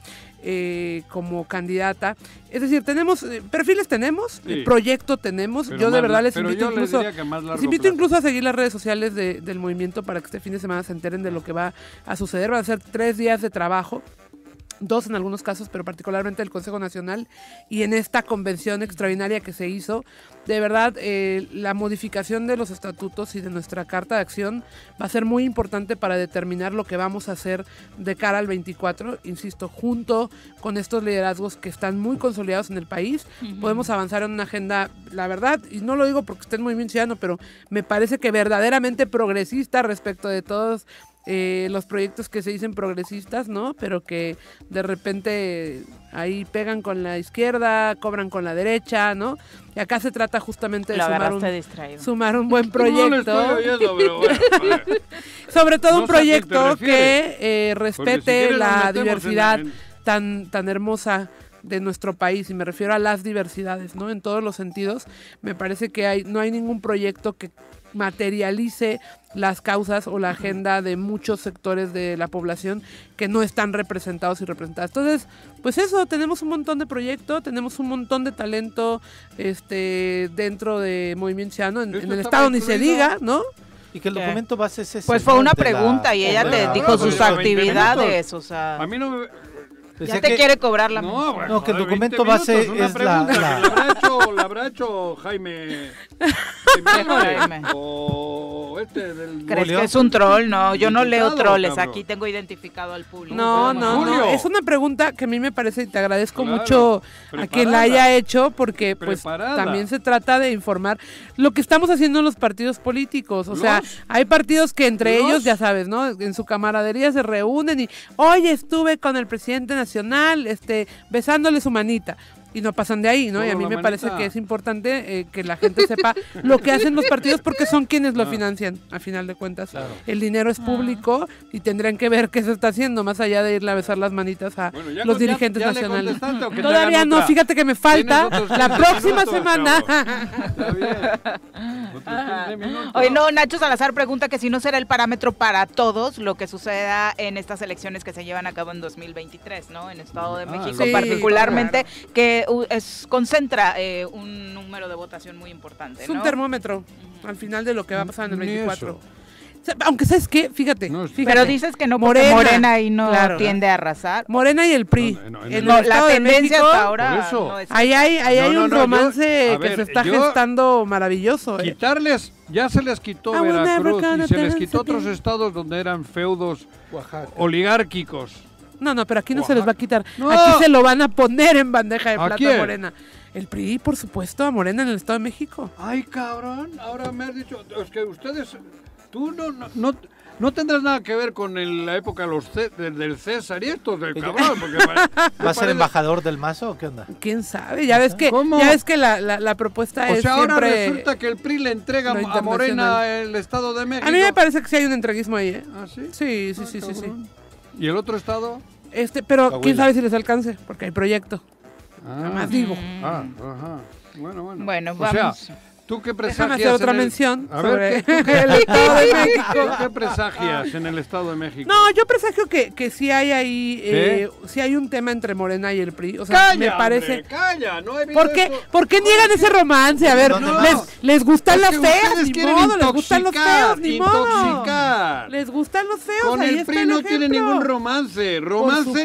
eh, como candidata. Es decir, tenemos, eh, perfiles tenemos, Sí. eh, proyecto tenemos, Pero yo de verdad les invito incluso... Les invito plazo. incluso a seguir las redes sociales de- del movimiento para que este fin de semana se enteren de lo que va a suceder. Van a ser tres días de trabajo, dos en algunos casos, pero particularmente el Consejo Nacional y en esta convención extraordinaria que se hizo. De verdad, eh, la modificación de los estatutos y de nuestra carta de acción va a ser muy importante para determinar lo que vamos a hacer de cara al 24, insisto, junto con estos liderazgos que están muy consolidados en el país. Podemos avanzar en una agenda, la verdad, y no lo digo porque esté en Movimiento Ciudadano, pero me parece que verdaderamente progresista respecto de todos eh, los proyectos que se dicen progresistas, ¿no? Pero que de repente ahí pegan con la izquierda, cobran con la derecha, ¿no? Y acá se trata justamente de sumar un, distraído. sumar un buen proyecto. estoy oyendo, pero bueno, joder. Sobre todo No un proyecto que eh, si respete la diversidad en- tan, tan hermosa de nuestro país y me refiero a las diversidades, ¿no? En todos los sentidos, me parece que hay no hay ningún proyecto que materialice las causas o la agenda de muchos sectores de la población que no están representados y representadas. Entonces, pues eso, tenemos un montón de proyectos, tenemos un montón de talento este dentro de Movimiento Ciudadano, en, el Estado ni se diga, ¿no? Y que el documento base es ese. Pues fue una la- pregunta y ella te dijo sus lleva 20 actividades, o sea, A mí no me. Ya te que- quiere cobrar la No, bueno, No, que el documento 20 base minutos, una es la- pregunta la- que la habrá hecho, la habrá hecho Jaime. O este del... ¿Crees Julio. que es un troll? No, yo no leo troles. Aquí tengo identificado al público. No, no, Julio. no. Es una pregunta que a mí me parece y te agradezco Claro, mucho a quien la haya hecho porque pues Preparada. también se trata de informar lo que estamos haciendo en los partidos políticos. O sea, hay partidos que entre los- ellos, ya sabes, ¿no? En su camaradería se reúnen y, oye, estuve con el presidente nacional, este, besándole su manita. Y no pasan de ahí, ¿no? y a mí me parece que es importante eh, que la gente sepa lo que hacen los partidos porque son quienes lo Ah. financian, a final de cuentas. Claro. El dinero es público y tendrán que ver qué se está haciendo, más allá de irle a besar las manitas a Bueno, ya los ya- dirigentes ya nacionales. Todavía no, otra? fíjate que me falta la 15 próxima minutos, semana. Está bien. Otros 15 minutos. Oye, no, Nacho Salazar pregunta que si no será el parámetro para todos lo que suceda en estas elecciones que se llevan a cabo en 2023, ¿no? En Estado de Ah, México sí, particularmente, que uh, es, concentra eh, un número de votación muy importante, es un ¿no? termómetro al final de lo que va a pasar en el Ni 24. eso. O sea, Aunque sabes qué, fíjate, No, fíjate. Pero dices que no, Morena, Morena, ahí no claro. tiende a arrasar. Morena y el PRI. No, no, en el- la tendencia México, hasta ahora Por eso. no es Ahí hay, ahí No, hay no, un yo- romance a que ver, se está yo- gestando maravilloso. ¿eh? Quitarles, ya se les quitó Veracruz y se les quitó otros estados donde eran feudos Oaxaca. oligárquicos. No, no, pero aquí no se les va a quitar. No. Aquí se lo van a poner en bandeja de ¿A plata quién? a Morena. El PRI, por supuesto, a Morena en el Estado de México. Ay, cabrón, ahora me has dicho, es que ustedes, tú no, no, no, no tendrás nada que ver con el- la época de los del César y estos, del cabrón, porque pare- ¿Va a ser embajador del mazo o qué onda? ¿Quién sabe? Ya ves que, ¿Cómo? ya ves que la, la, la propuesta O es sea, ahora siempre... resulta que el PRI le entrega a Morena el Estado de México. A mí me parece que sí hay un entreguismo ahí, ¿eh? ¿Ah, sí? Sí, sí, Ah, sí, sí, sí. ¿Y el otro estado? Este, pero quién Coahuila. sabe si les alcance, porque hay proyecto. Ah, Nada más digo. Ah, ajá. Bueno, bueno. Bueno, O vamos. sea, ¿tú qué presagias Déjame hacer otra en el- mención A sobre ver, ¿qué, el Estado de México. ¿qué- qué presagias en el Estado de México? No, yo presagio que, que sí hay ahí, eh, sí hay un tema entre Morena y el PRI. O sea, me parece... hombre, calla, no he visto ¿Por qué, eso. ¿Por qué niegan ese romance? A ver, ¿Dónde les, les gustan las feas, ni modo, les gustan los feos, ni modo. Les gustan los feos, Con ahí el está PRI el no tiene ejemplo. ningún romance,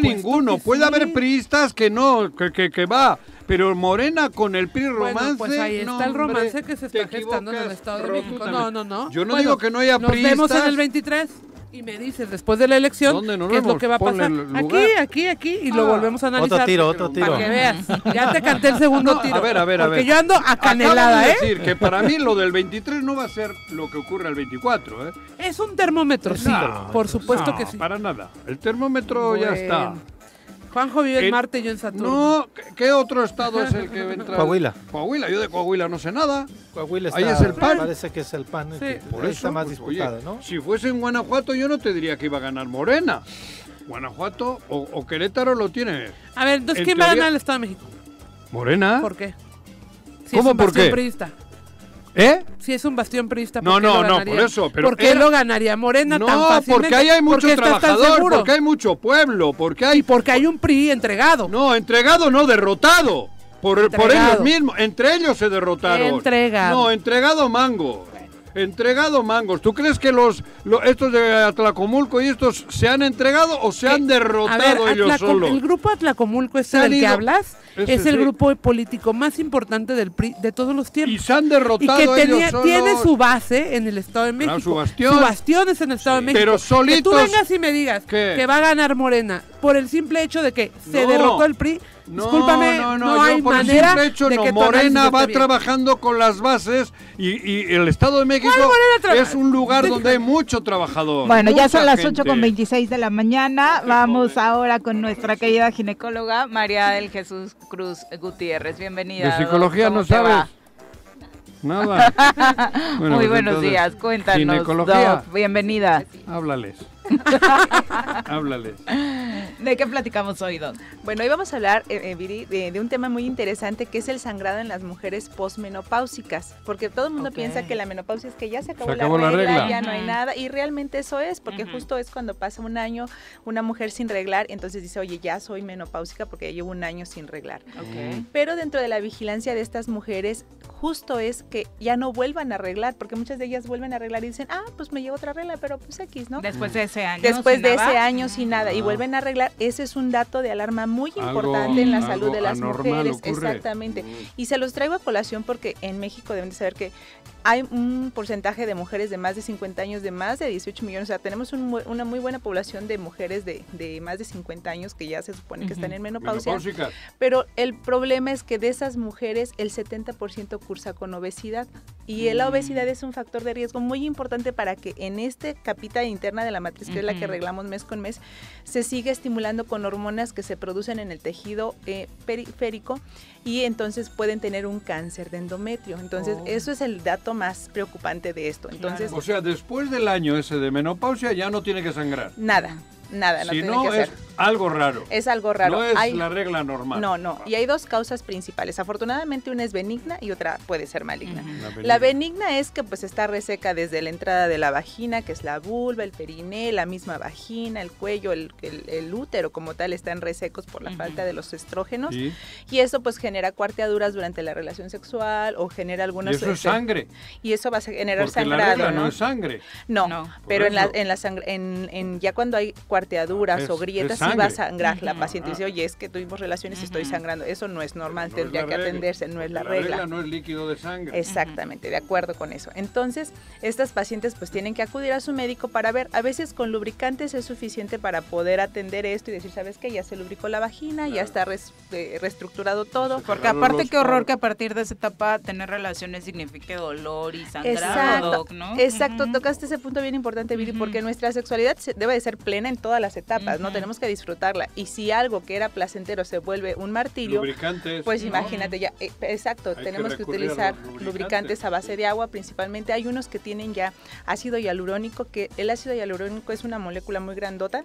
ninguno. Puede sí. haber priistas que no, que, que, que va, pero Morena con el PRI romance. Bueno, pues ahí no, está el hombre, romance que se está gestando en el Estado de México. No, no, no. Yo no Bueno, digo que no haya Nos vemos en priistas. el 23 y me dices después de la elección ¿Dónde nos qué es lo vemos? que va a pasar. el Aquí, aquí, aquí y lo Ah. volvemos a analizar. Otro tiro, otro Para tiro. que veas. Ya te canté el segundo No, tiro. a ver, a ver, a Porque ver. yo ando acanelada, de ¿eh? decir que para mí lo del 23 no va a ser lo que ocurre al 24, ¿eh? Es un termómetro, sí. No, por supuesto no, que sí. para nada. El termómetro ya Bueno. está. Juanjo vive en El- Marte y yo en Saturno. No, ¿qué, otro estado es el que entra? Coahuila. Coahuila, yo de Coahuila no sé nada. Coahuila está, Ahí es el PAN. Parece que es el PAN. el Sí. que- Por eso, está más pues, disputada, oye, ¿no? Si fuese en Guanajuato, yo no te diría que iba a ganar Morena. Guanajuato o, o Querétaro lo tiene. A ver, entonces, en ¿quién va a ganar el Estado de México? ¿Morena? ¿Por qué? Si ¿Cómo es un por qué? priista. ¿Eh? Si es un bastión priista, No, ¿por qué no, lo no, por eso, pero ¿Por qué era- lo ganaría Morena tan No, fácilmente? porque ahí hay ¿Por mucho tan trabajador, porque hay mucho pueblo, porque hay... Y porque hay un PRI entregado. No, entregado no, derrotado. Por, por ellos mismos, entre ellos se derrotaron. Entregado. No, entregado mango. Entregado mangos. ¿Tú crees que los, lo- estos de Atlacomulco y estos se han entregado o se han A derrotado ver, ellos solos? el grupo Atlacomulco este del que hablas Ese es el sí. grupo político más importante del PRI de todos los tiempos. Y se han Y derrotado que ellos tenía- solos. tiene su base en el Estado de México. Claro, su bastión. bastión es en el Estado de México. Pero Que tú solitos- vengas y me digas ¿Qué? que va a ganar Morena por el simple hecho de que se No. derrotó el PRI. No, Discúlpame, no, no, no, yo hay por el manera simple hecho de no. que Morena va bien. trabajando con las bases y, y el Estado de México ¿Cuál Morena traba- es un lugar donde hay mucho trabajador. Bueno, ya son las gente. 8 con 26 de la mañana. Vamos ahora con nuestra querida ginecóloga María del Jesús Cruz Gutiérrez. Bienvenida. De psicología Doc. ¿Cómo no sabes. va? Nada. Bueno, Muy pues buenos entonces, días, cuéntanos. Ginecología. Doc, bienvenida. Háblales. Háblales. ¿De qué platicamos hoy, Don? Bueno, hoy vamos a hablar, eh, eh, Viri, de, de un tema muy interesante que es el sangrado en las mujeres posmenopáusicas, porque todo el mundo piensa que la menopausia es que ya se acabó, Se acabó la la, regla, ya no hay nada, y realmente eso es, porque justo es cuando pasa un año una mujer sin reglar, entonces dice, oye, ya soy menopáusica porque ya llevo un año sin reglar. Ok. Pero dentro de la vigilancia de estas mujeres, justo es que ya no vuelvan a arreglar, porque muchas de ellas vuelven a arreglar y dicen, ah, pues me llegó otra regla, pero pues X, ¿no? Después de ese año. Después sin de nada. ese año sin nada y Ah. vuelven a arreglar, ese es un dato de alarma muy Algo- importante en la salud de las mujeres. ocurre. Exactamente. Y se los traigo a colación porque en México deben de saber que hay un porcentaje de mujeres de más de 50 años, de más de 18 millones. O sea, tenemos un una muy buena población de mujeres de, de más de 50 años que ya se supone que están en menopausia. Pero el problema es que de esas mujeres el 70% cursa con obesidad. Y la obesidad es un factor de riesgo muy importante para que en este capita interna de la matriz, que es la que arreglamos mes con mes, se siga estimulando con hormonas que se producen en el tejido eh, periférico y entonces pueden tener un cáncer de endometrio. Entonces, Oh. eso es el dato más preocupante de esto. Entonces, o sea, después del año ese de menopausia ya no tiene que sangrar. nada, nada, no si tiene no, que es hacer. Algo raro. Es algo raro. No es Hay- la regla normal. No, no. Y hay dos causas principales. Afortunadamente una es benigna y otra puede ser maligna. La La benigna es que pues está reseca desde la entrada de la vagina, que es la vulva, el periné, la misma vagina, el cuello, el, el- el útero como tal están resecos por la falta de los estrógenos. Sí. Y eso pues genera cuarteaduras durante la relación sexual o genera algunas... Y eso es este, sangre. Y eso va a generar Porque la sangrado, regla no ¿no? es sangre. No, pero en la, en la sangre, en, en- ya cuando hay cuarteaduras Es- o grietas sí va a sangre. sangrar. La paciente dice, oye, es que tuvimos relaciones y estoy sangrando. Eso no es normal, No tendría la que regla, atenderse, no es la porque regla. no es líquido de sangre. Exactamente, de acuerdo con eso. Entonces, estas pacientes pues tienen que acudir a su médico para ver, a veces con lubricantes es suficiente para poder atender esto y decir, ¿sabes qué? Ya se lubricó la vagina, ya está res- eh, reestructurado todo. Porque aparte qué horror que a partir de esa etapa tener relaciones signifique dolor y sangrado, Exacto, ¿no? exacto, tocaste ese punto bien importante, Viri, porque nuestra sexualidad se- debe de ser plena en todas las etapas, ¿no? Tenemos que disfrutarla. Y si algo que era placentero se vuelve un martirio, Lubricantes, pues ¿no? imagínate ya, eh, exacto, tenemos que, utilizar lubricantes. lubricantes a base de agua, principalmente hay unos que tienen ya ácido hialurónico, que el ácido hialurónico es una molécula muy grandota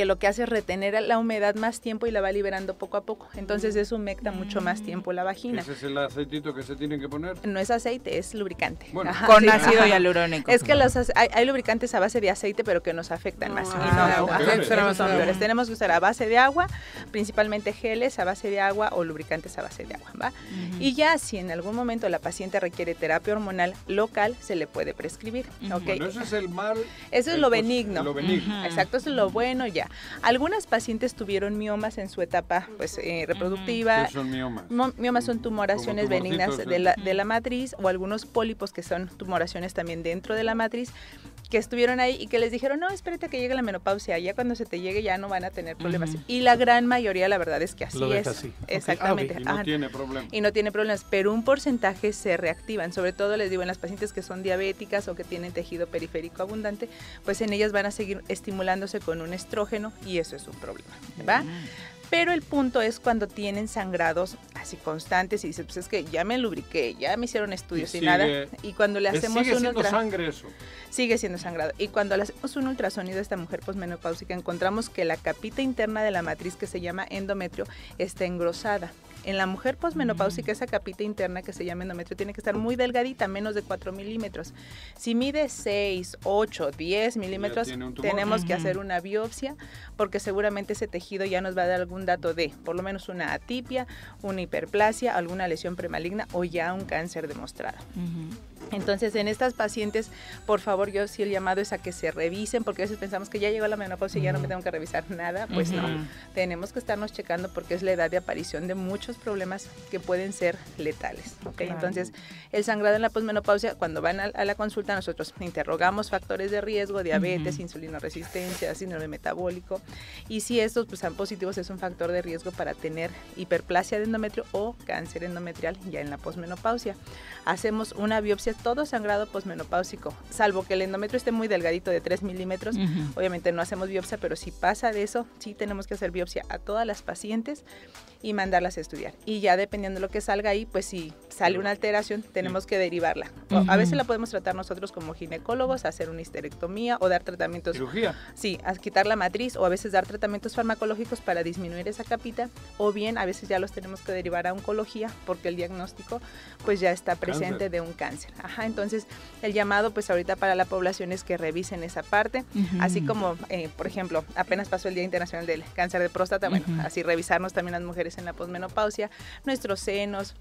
que lo que hace es retener la humedad más tiempo y la va liberando poco a poco. Entonces eso humecta mucho más tiempo la vagina. Ese es el aceitito que se tiene que poner. No es aceite, es lubricante. Bueno. Con ácido hialurónico. Es que los hay, hay lubricantes a base de aceite, pero que nos afectan más. Y no, Ah, no. Tenemos que usar a base de agua, principalmente geles a base de agua o lubricantes a base de agua. ¿va? Y ya si en algún momento la paciente requiere terapia hormonal local, se le puede prescribir. ¿ok? Bueno, ese es el mal. Eso es el lo benigno. Lo benigno. Ujú. Exacto, eso es lo bueno ya. Algunas pacientes tuvieron miomas en su etapa pues, eh, reproductiva. ¿Qué son miomas? Mo- Miomas son tumoraciones benignas tumorcitos, de la, de la matriz o algunos pólipos que son tumoraciones también dentro de la matriz que estuvieron ahí y que les dijeron, no, espérate que llegue la menopausia, ya cuando se te llegue ya no van a tener problemas. Y la gran mayoría, la verdad es que así Lo es. así. Exactamente. Ah, ok. Y no tiene problema. Y no tiene problemas, pero un porcentaje se reactivan, sobre todo les digo en las pacientes que son diabéticas o que tienen tejido periférico abundante, pues en ellas van a seguir estimulándose con un estrógeno y eso es un problema, ¿va? Pero el punto es cuando tienen sangrados así constantes y dicen, pues es que ya me lubriqué, ya me hicieron estudios y, sigue- nada. Y cuando le es- hacemos sigue un siendo ultra- sangre eso. Sigue siendo sangrado. Y cuando le hacemos un ultrasonido a esta mujer posmenopáusica, encontramos que la capita interna de la matriz que se llama endometrio está engrosada. En la mujer posmenopáusica, esa capita interna que se llama endometrio tiene que estar muy delgadita, menos de 4 milímetros. Si mide 6, 8, 10 milímetros, tenemos que hacer una biopsia porque seguramente ese tejido ya nos va a dar algún dato de por lo menos una atipia, una hiperplasia, alguna lesión premaligna o ya un cáncer demostrado. Entonces, en estas pacientes, por favor, yo sí el llamado es a que se revisen, porque a veces pensamos que ya llegó la menopausia y ya no me tengo que revisar nada. Pues no, tenemos que estarnos checando porque es la edad de aparición de muchos problemas que pueden ser letales. ¿ok? Claro. Entonces, el sangrado en la posmenopausia, cuando van a, a la consulta, nosotros interrogamos factores de riesgo, diabetes, Ujú. insulinoresistencia, síndrome metabólico, y si estos pues, son positivos, es un factor de riesgo para tener hiperplasia de endometrio o cáncer endometrial ya en la posmenopausia. Hacemos una biopsia, todo sangrado posmenopáusico, salvo que el endometrio esté muy delgadito de 3 milímetros. Obviamente no hacemos biopsia, pero si pasa de eso, sí tenemos que hacer biopsia a todas las pacientes y mandarlas a estudiar. Y ya dependiendo de lo que salga ahí, pues si sale una alteración, tenemos que derivarla. O A veces la podemos tratar nosotros como ginecólogos, hacer una histerectomía o dar tratamientos. Cirugía. Sí, a quitar la matriz o a veces dar tratamientos farmacológicos para disminuir esa capita o bien a veces ya los tenemos que derivar a oncología porque el diagnóstico pues ya está presente Cáncer. de un cáncer. Ajá, entonces el llamado pues ahorita para la población es que revisen esa parte, así como eh, por ejemplo apenas pasó el Día Internacional del Cáncer de Próstata, bueno, así revisarnos también las mujeres en la posmenopausia, nuestros senos,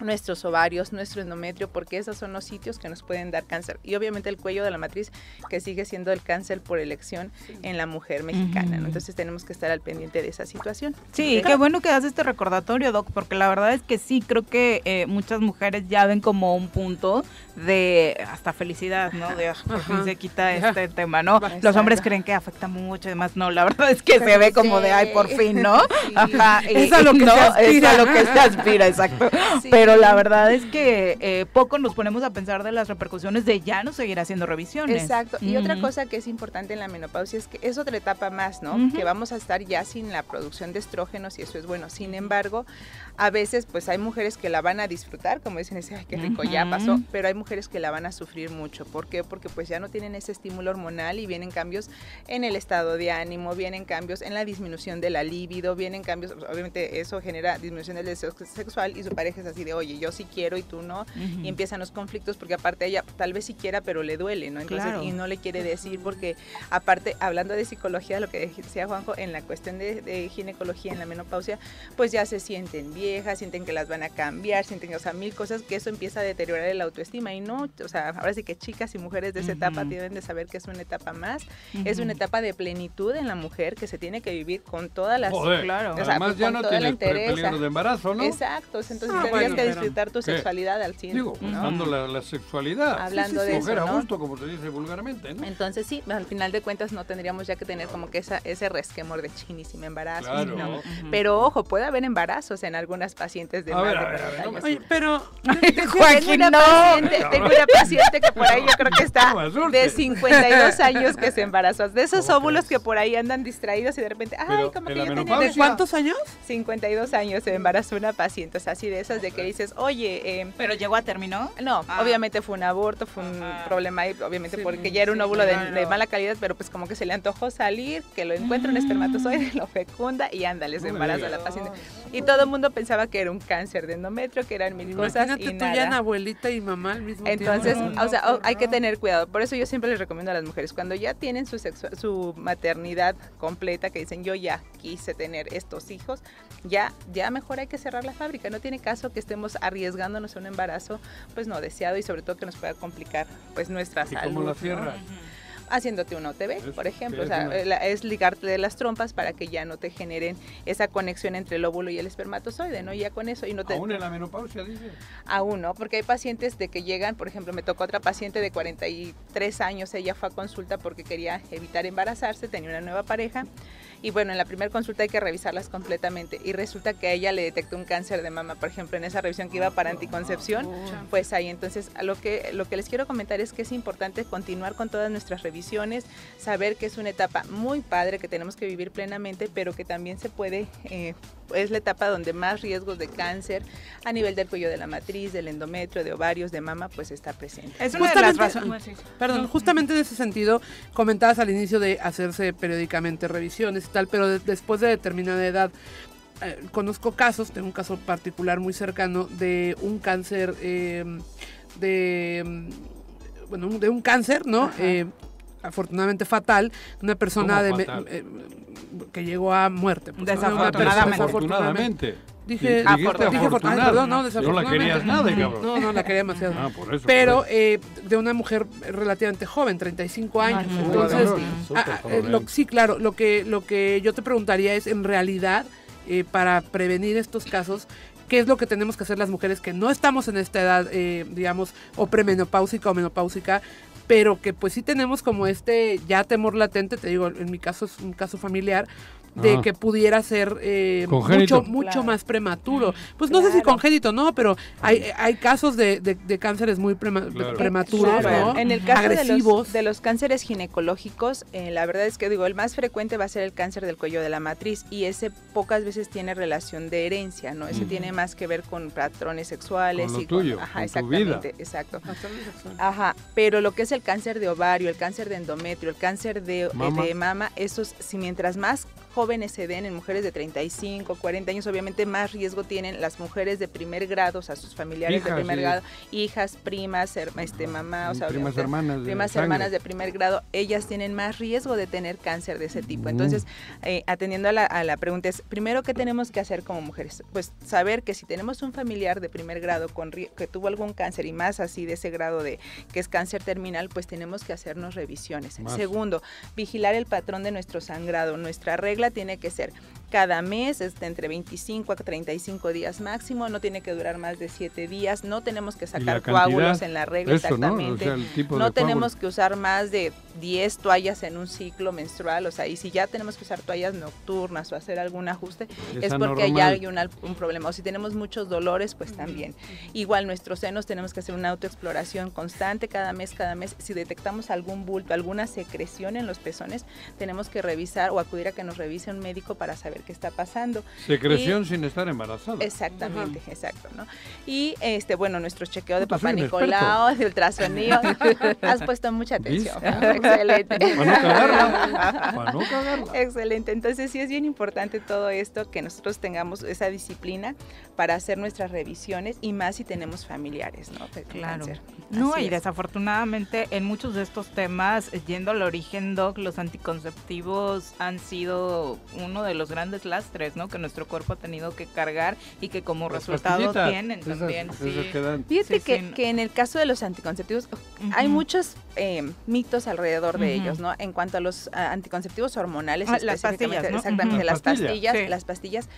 nuestros ovarios, nuestro endometrio, porque esos son los sitios que nos pueden dar cáncer. Y obviamente el cuello de la matriz, que sigue siendo el cáncer por elección en la mujer mexicana. Entonces tenemos que estar al pendiente de esa situación. Sí, qué bueno que haces este recordatorio, Doc, porque la verdad es que sí, creo que eh, muchas mujeres ya ven como un punto de hasta felicidad, ¿no? De "Ah, por fin se quita este tema, ¿no? Los hombres creen que afecta mucho y demás, no, la verdad es que se ve como de, ay, por fin, ¿no? Sí. Ajá, y- Es a lo que no, se aspira. Es a lo que se aspira, exacto. Sí. Pero la verdad es que eh, poco nos ponemos a pensar de las repercusiones de ya no seguir haciendo revisiones. Exacto. Y otra cosa que es importante en la menopausia es que es otra etapa más, ¿no? Que vamos a estar ya sin la producción de estrógenos y eso es bueno. Sin embargo, a veces pues hay mujeres que la van a disfrutar, como dicen, ay, qué rico, ya pasó, pero hay mujeres que la van a sufrir mucho. ¿Por qué? Porque pues ya no tienen ese estímulo hormonal y vienen cambios en el estado de ánimo, vienen cambios en la disminución de la libido, vienen cambios, obviamente eso genera disminución del deseo sexual y su pareja es así de, oye, yo sí quiero y tú no, y empiezan los conflictos porque aparte ella tal vez sí quiera, pero le duele, ¿no? Entonces, Claro. y no le quiere decir porque aparte, hablando de psicología, lo que decía Juanjo, en la cuestión de, de ginecología en la menopausia, pues ya se sienten viejas, sienten que las van a cambiar, sienten, o sea, mil cosas que eso empieza a deteriorar el autoestima y no, o sea, ahora sí que chicas y mujeres de esa etapa deben de saber que es una etapa más, es una etapa de plenitud en la mujer que se tiene que vivir con todas las... Joder, claro. o sea, además pues, ya no tienes entereza. peligro de embarazo, ¿no? Exacto, entonces Ah, bueno, que disfrutar tu ¿Qué? sexualidad al 100. Digo, ¿no? usando la, la sexualidad. Hablando de Coger eso, a ¿no? gusto, como se dice vulgarmente, ¿no? Entonces sí, al final de cuentas no tendríamos ya que tener como que esa, ese resquemor de chin y si me embarazo. Claro. no. Pero ojo, puede haber embarazos en algunas pacientes de A más ver, de a ver, a ver, 40 no me años. Oye, pero Tengo Joaquín, una, no. paciente, tengo una paciente que por ahí yo creo que está de 52 años que se embarazó. De esos óvulos que por ahí andan distraídos y de repente, ay, como ¿en que yo tenía? ¿de cuántos años? 52 años se embarazó una paciente, o sea, así de esas de que dices, oye, eh, Pero llegó a término. no, Ah. obviamente fue un aborto, fue un Ajá. problema ahí, obviamente Sí, porque ya era un sí, óvulo de, claro. de mala calidad, pero pues como que se le antojó salir, que lo encuentra un espermatozoide, lo fecunda y ándale, se embaraza digas. la paciente. Y todo el mundo pensaba que era un cáncer de endometrio, que eran mil cosas Imagínate y tú ya en nada. abuelita y mamá al mismo Entonces, tiempo. o sea, hay que tener cuidado. Por eso yo siempre les recomiendo a las mujeres, cuando ya tienen su, su maternidad completa, que dicen, yo ya quise tener estos hijos, ya, ya mejor hay que cerrar la fábrica. No tiene caso que estemos arriesgándonos a un embarazo, pues no deseado y sobre todo que nos pueda complicar pues nuestra ¿Y salud. cómo la ¿no? cierras? haciéndote un OTB, por ejemplo. O sea, es una- es ligarte de las trompas para que ya no te generen esa conexión entre el óvulo y el espermatozoide, ¿no? Y ya con eso y no te Aún en la menopausia, dice. aún no, porque hay pacientes de que llegan, por ejemplo, me tocó otra paciente de 43 años, ella fue a consulta porque quería evitar embarazarse, tenía una nueva pareja y bueno, en la primera consulta hay que revisarlas completamente. Y resulta que a ella le detectó un cáncer de mama, por ejemplo, en esa revisión que iba para anticoncepción, pues ahí entonces a lo que lo que les quiero comentar es que es importante continuar con todas nuestras revisiones, saber que es una etapa muy padre que tenemos que vivir plenamente, pero que también se puede eh, es la etapa donde más riesgos de cáncer a nivel del cuello de la matriz, del endometrio, de ovarios, de mama, pues está presente. Es una de las Justamente- razones. sí. Perdón, justamente en ese sentido, comentabas al inicio de hacerse periódicamente revisiones y tal, pero de- después de determinada edad, eh, conozco casos, tengo un caso particular muy cercano de un cáncer, eh, de, mm, bueno, de un cáncer, ¿no? Eh, afortunadamente fatal, una persona ¿Cómo de me- eh, que llegó a muerte. pues, ¿no? Una persona- Desafortunadamente. Afortunadamente. Dije, dije perdón, no, No la desafortunadamente. querías nada, cabrón. No, no la quería demasiado. Ah, por eso. Pero por eso. eh, de una mujer relativamente joven, 35 años. Entonces, ah, ah, eh, lo- sí, claro, lo que, lo que yo te preguntaría es, en realidad, eh, para prevenir estos casos, ¿qué es lo que tenemos que hacer las mujeres que no estamos en esta edad, eh, digamos, o premenopáusica o menopáusica, pero que pues sí tenemos como este ya temor latente, te digo, en mi caso es un caso familiar, de Ah. que pudiera ser eh, mucho, mucho Claro. más prematuro. Pues no sé si congénito, no, pero hay, hay casos de, de- de cánceres muy prema- Claro. prematuros, Claro. ¿no? En el caso de agresivos. los, de los cánceres ginecológicos, eh, la verdad es que digo, el más frecuente va a ser el cáncer del cuello de la matriz y ese pocas veces tiene relación de herencia, ¿no? Ese tiene más que ver con patrones sexuales Con lo y tuyo, ajá, con tu exactamente, exacto. Ajá, pero lo que es el cáncer de ovario, el cáncer de endometrio, el cáncer de de Mama. mama, esos si mientras más jóvenes se den en mujeres de 35, 40 años, obviamente más riesgo tienen las mujeres de primer grado, o sea, sus familiares de primer sí. grado, hijas, primas, este, mamá, o sea, primas hermanas de primas sangre. hermanas de primer grado, ellas tienen más riesgo de tener cáncer de ese tipo. Mm. Entonces, eh, atendiendo a la, a la pregunta es, primero, ¿qué tenemos que hacer como mujeres? Pues saber que si tenemos un familiar de primer grado con que tuvo algún cáncer y más así de ese grado de que es cáncer terminal, pues tenemos que hacernos revisiones. Más. Segundo, vigilar el patrón de nuestro sangrado. Nuestra regla tiene que ser cada mes, este, entre 25 a 35 días máximo, no tiene que durar más de 7 días, no tenemos que sacar cantidad, coágulos en la regla eso, ¿no? O exactamente. sea, el tipo no de tenemos coágulo. que usar más de 10 toallas en un ciclo menstrual, o sea, y si ya tenemos que usar toallas nocturnas o hacer algún ajuste, Es es, porque hay un, al- un problema. O si tenemos muchos dolores, pues también. Igual nuestros senos tenemos que hacer una autoexploración constante cada mes, cada mes. Si detectamos algún bulto, alguna secreción en los pezones, tenemos que revisar o acudir a que nos revise un médico para saber qué está pasando. Secreción Y- sin estar embarazada. Exactamente, exacto, ¿no? Y este, bueno, nuestro chequeo de papá Nicolau, de ultrasonido. Has puesto mucha atención. ¿Viste? Excelente. Para no cagarla, para no cagarla. Excelente. Entonces sí es bien importante todo esto, que nosotros tengamos esa disciplina para hacer nuestras revisiones y más si tenemos familiares, ¿no? De Claro. cáncer. No, Así y es. desafortunadamente en muchos de estos temas, yendo al origen, Doc, los anticonceptivos han sido uno de los grandes lastres, ¿no? Que nuestro cuerpo ha tenido que cargar y que como Las resultado tienen esas- también. esas sí. Fíjate Sí, que, sí. que en el caso de los anticonceptivos hay muchos eh, mitos alrededor de ellos, ¿no? En cuanto a los anticonceptivos hormonales, Ah, las pastillas, ¿no? exactamente, las Las pastillas, pastillas, sí. las pastillas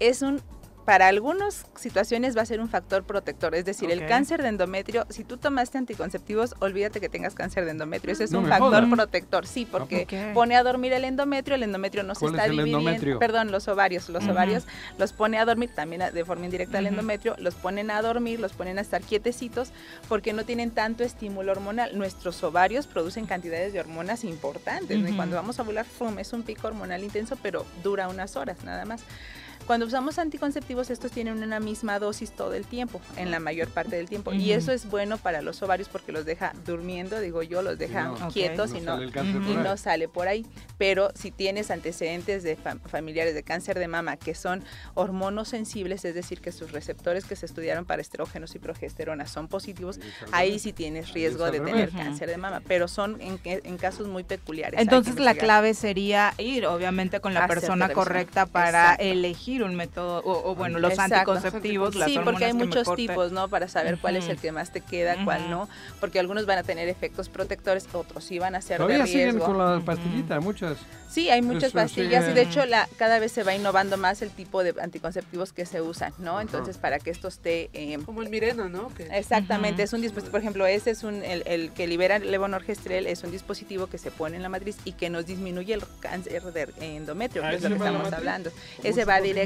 es un para algunas situaciones va a ser un factor protector, es decir, el cáncer de endometrio, si tú tomaste anticonceptivos, olvídate que tengas cáncer de endometrio, ese es No un factor protector, sí, porque Ok. pone a dormir el endometrio, el endometrio no se ¿Cuál está es el dividiendo, perdón, los ovarios, los ovarios los pone a dormir también de forma indirecta al Ujú. endometrio, los ponen a dormir, los ponen a estar quietecitos porque no tienen tanto estímulo hormonal. Nuestros ovarios producen cantidades de hormonas importantes, ¿no? y cuando vamos a ovular, ¡fum! es un pico hormonal intenso, pero dura unas horas nada más. Cuando usamos anticonceptivos, estos tienen una misma dosis todo el tiempo, en la mayor parte del tiempo. Y eso es bueno para los ovarios porque los deja durmiendo, digo yo, los deja no, quietos no y, no, sale y por no ahí. sale por ahí. Pero si tienes antecedentes de fam- familiares de cáncer de mama que son hormonosensibles, es decir, que sus receptores que se estudiaron para estrógenos y progesterona son positivos, ahí sí tienes riesgo de tener cáncer de mama, pero son en, casos muy peculiares. Entonces la clave sería ir obviamente con la persona correcta para Exacto. elegir un método o, o, bueno, los Exacto. anticonceptivos, las Sí, porque hay muchos tipos, ¿no? Para saber cuál es el que más te queda, cuál no, porque algunos van a tener efectos protectores, otros sí van a ser Todavía de siguen con la pastillita, muchas. Sí, hay muchas Eso pastillas y de hecho la, cada vez se va innovando más el tipo de anticonceptivos que se usan, ¿no? Entonces para que esto esté... eh, Como el Mirena, ¿no? Exactamente, es un dispositivo, por ejemplo, ese es un, el, el que libera el levonorgestrel, es un dispositivo que se pone en la matriz y que nos disminuye el cáncer de endometrio, Ah, que es ¿ese lo que estamos hablando. ¿Como Ese va directo.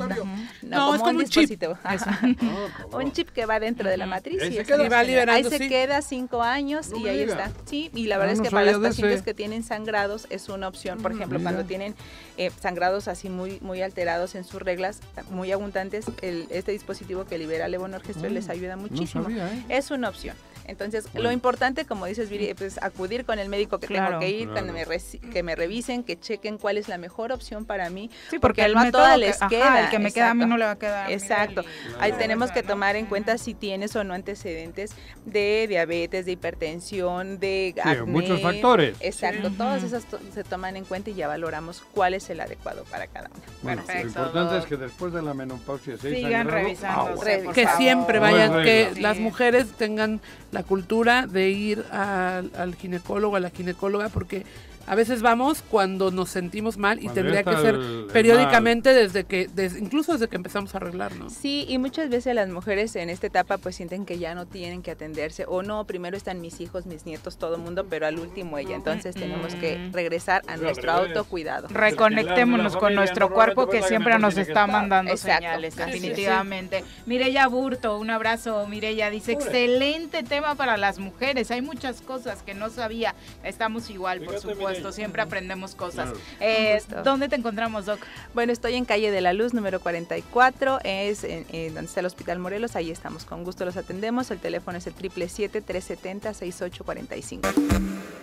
No, es como un chip. dispositivo. Ajá. un chip que va dentro de la matriz Ahí y se queda. Y va ahí se sí. queda cinco años No y ahí diga. está. Sí, y la verdad es no que para las pacientes ese. que tienen sangrados es una opción. Por ejemplo, mira. cuando tienen eh, sangrados así muy muy alterados en sus reglas, muy abundantes, el, este dispositivo que libera levonorgestrel Ah, les ayuda No muchísimo. sabía, ¿eh? Es una opción. Entonces, lo importante, como dices, Viri, pues acudir con el médico que Claro. tengo que ir, Claro. cuando me reci- que me revisen, que chequen cuál es la mejor opción para mí. Sí, porque el no a que- les ajá, queda. el que me queda a mí no le va a quedar. Exacto. Ahí tenemos que tomar en cuenta si tienes o no antecedentes de diabetes, de hipertensión, de Sí, acné. muchos factores. Exacto, Sí. todas esas to- se toman en cuenta y ya valoramos cuál es el adecuado para cada uno. Bueno, Perfecto, lo importante es que después de la menopausia, si hay Sigan sangrado, revisándose, agua. Re- por que favor. siempre No vayan, que las mujeres tengan la cultura de ir al, ginecólogo, a la ginecóloga, porque a veces vamos cuando nos sentimos mal y Cuando tendría que ser el- el periódicamente desde que, des- incluso desde que empezamos a arreglar, ¿no? Sí, y muchas veces las mujeres en esta etapa pues sienten que ya no tienen que atenderse o no, primero están mis hijos, mis nietos, todo el mundo, pero al último ella. Entonces tenemos que Mm. regresar a nuestro autocuidado. Reconectémonos con nuestro cuerpo que siempre nos está mandando Exacto. señales, Así es. definitivamente. Mireya Burto, un abrazo. Mireya dice, excelente tema para las mujeres. Hay muchas cosas que no sabía. Estamos igual, por supuesto. Siempre aprendemos cosas. Claro. Eh. ¿Dónde te encontramos, Doc? Bueno, estoy en calle de la Luz, número 44, es en, en donde está el Hospital Morelos, ahí estamos, con gusto los atendemos, el teléfono es el 777-370-6845.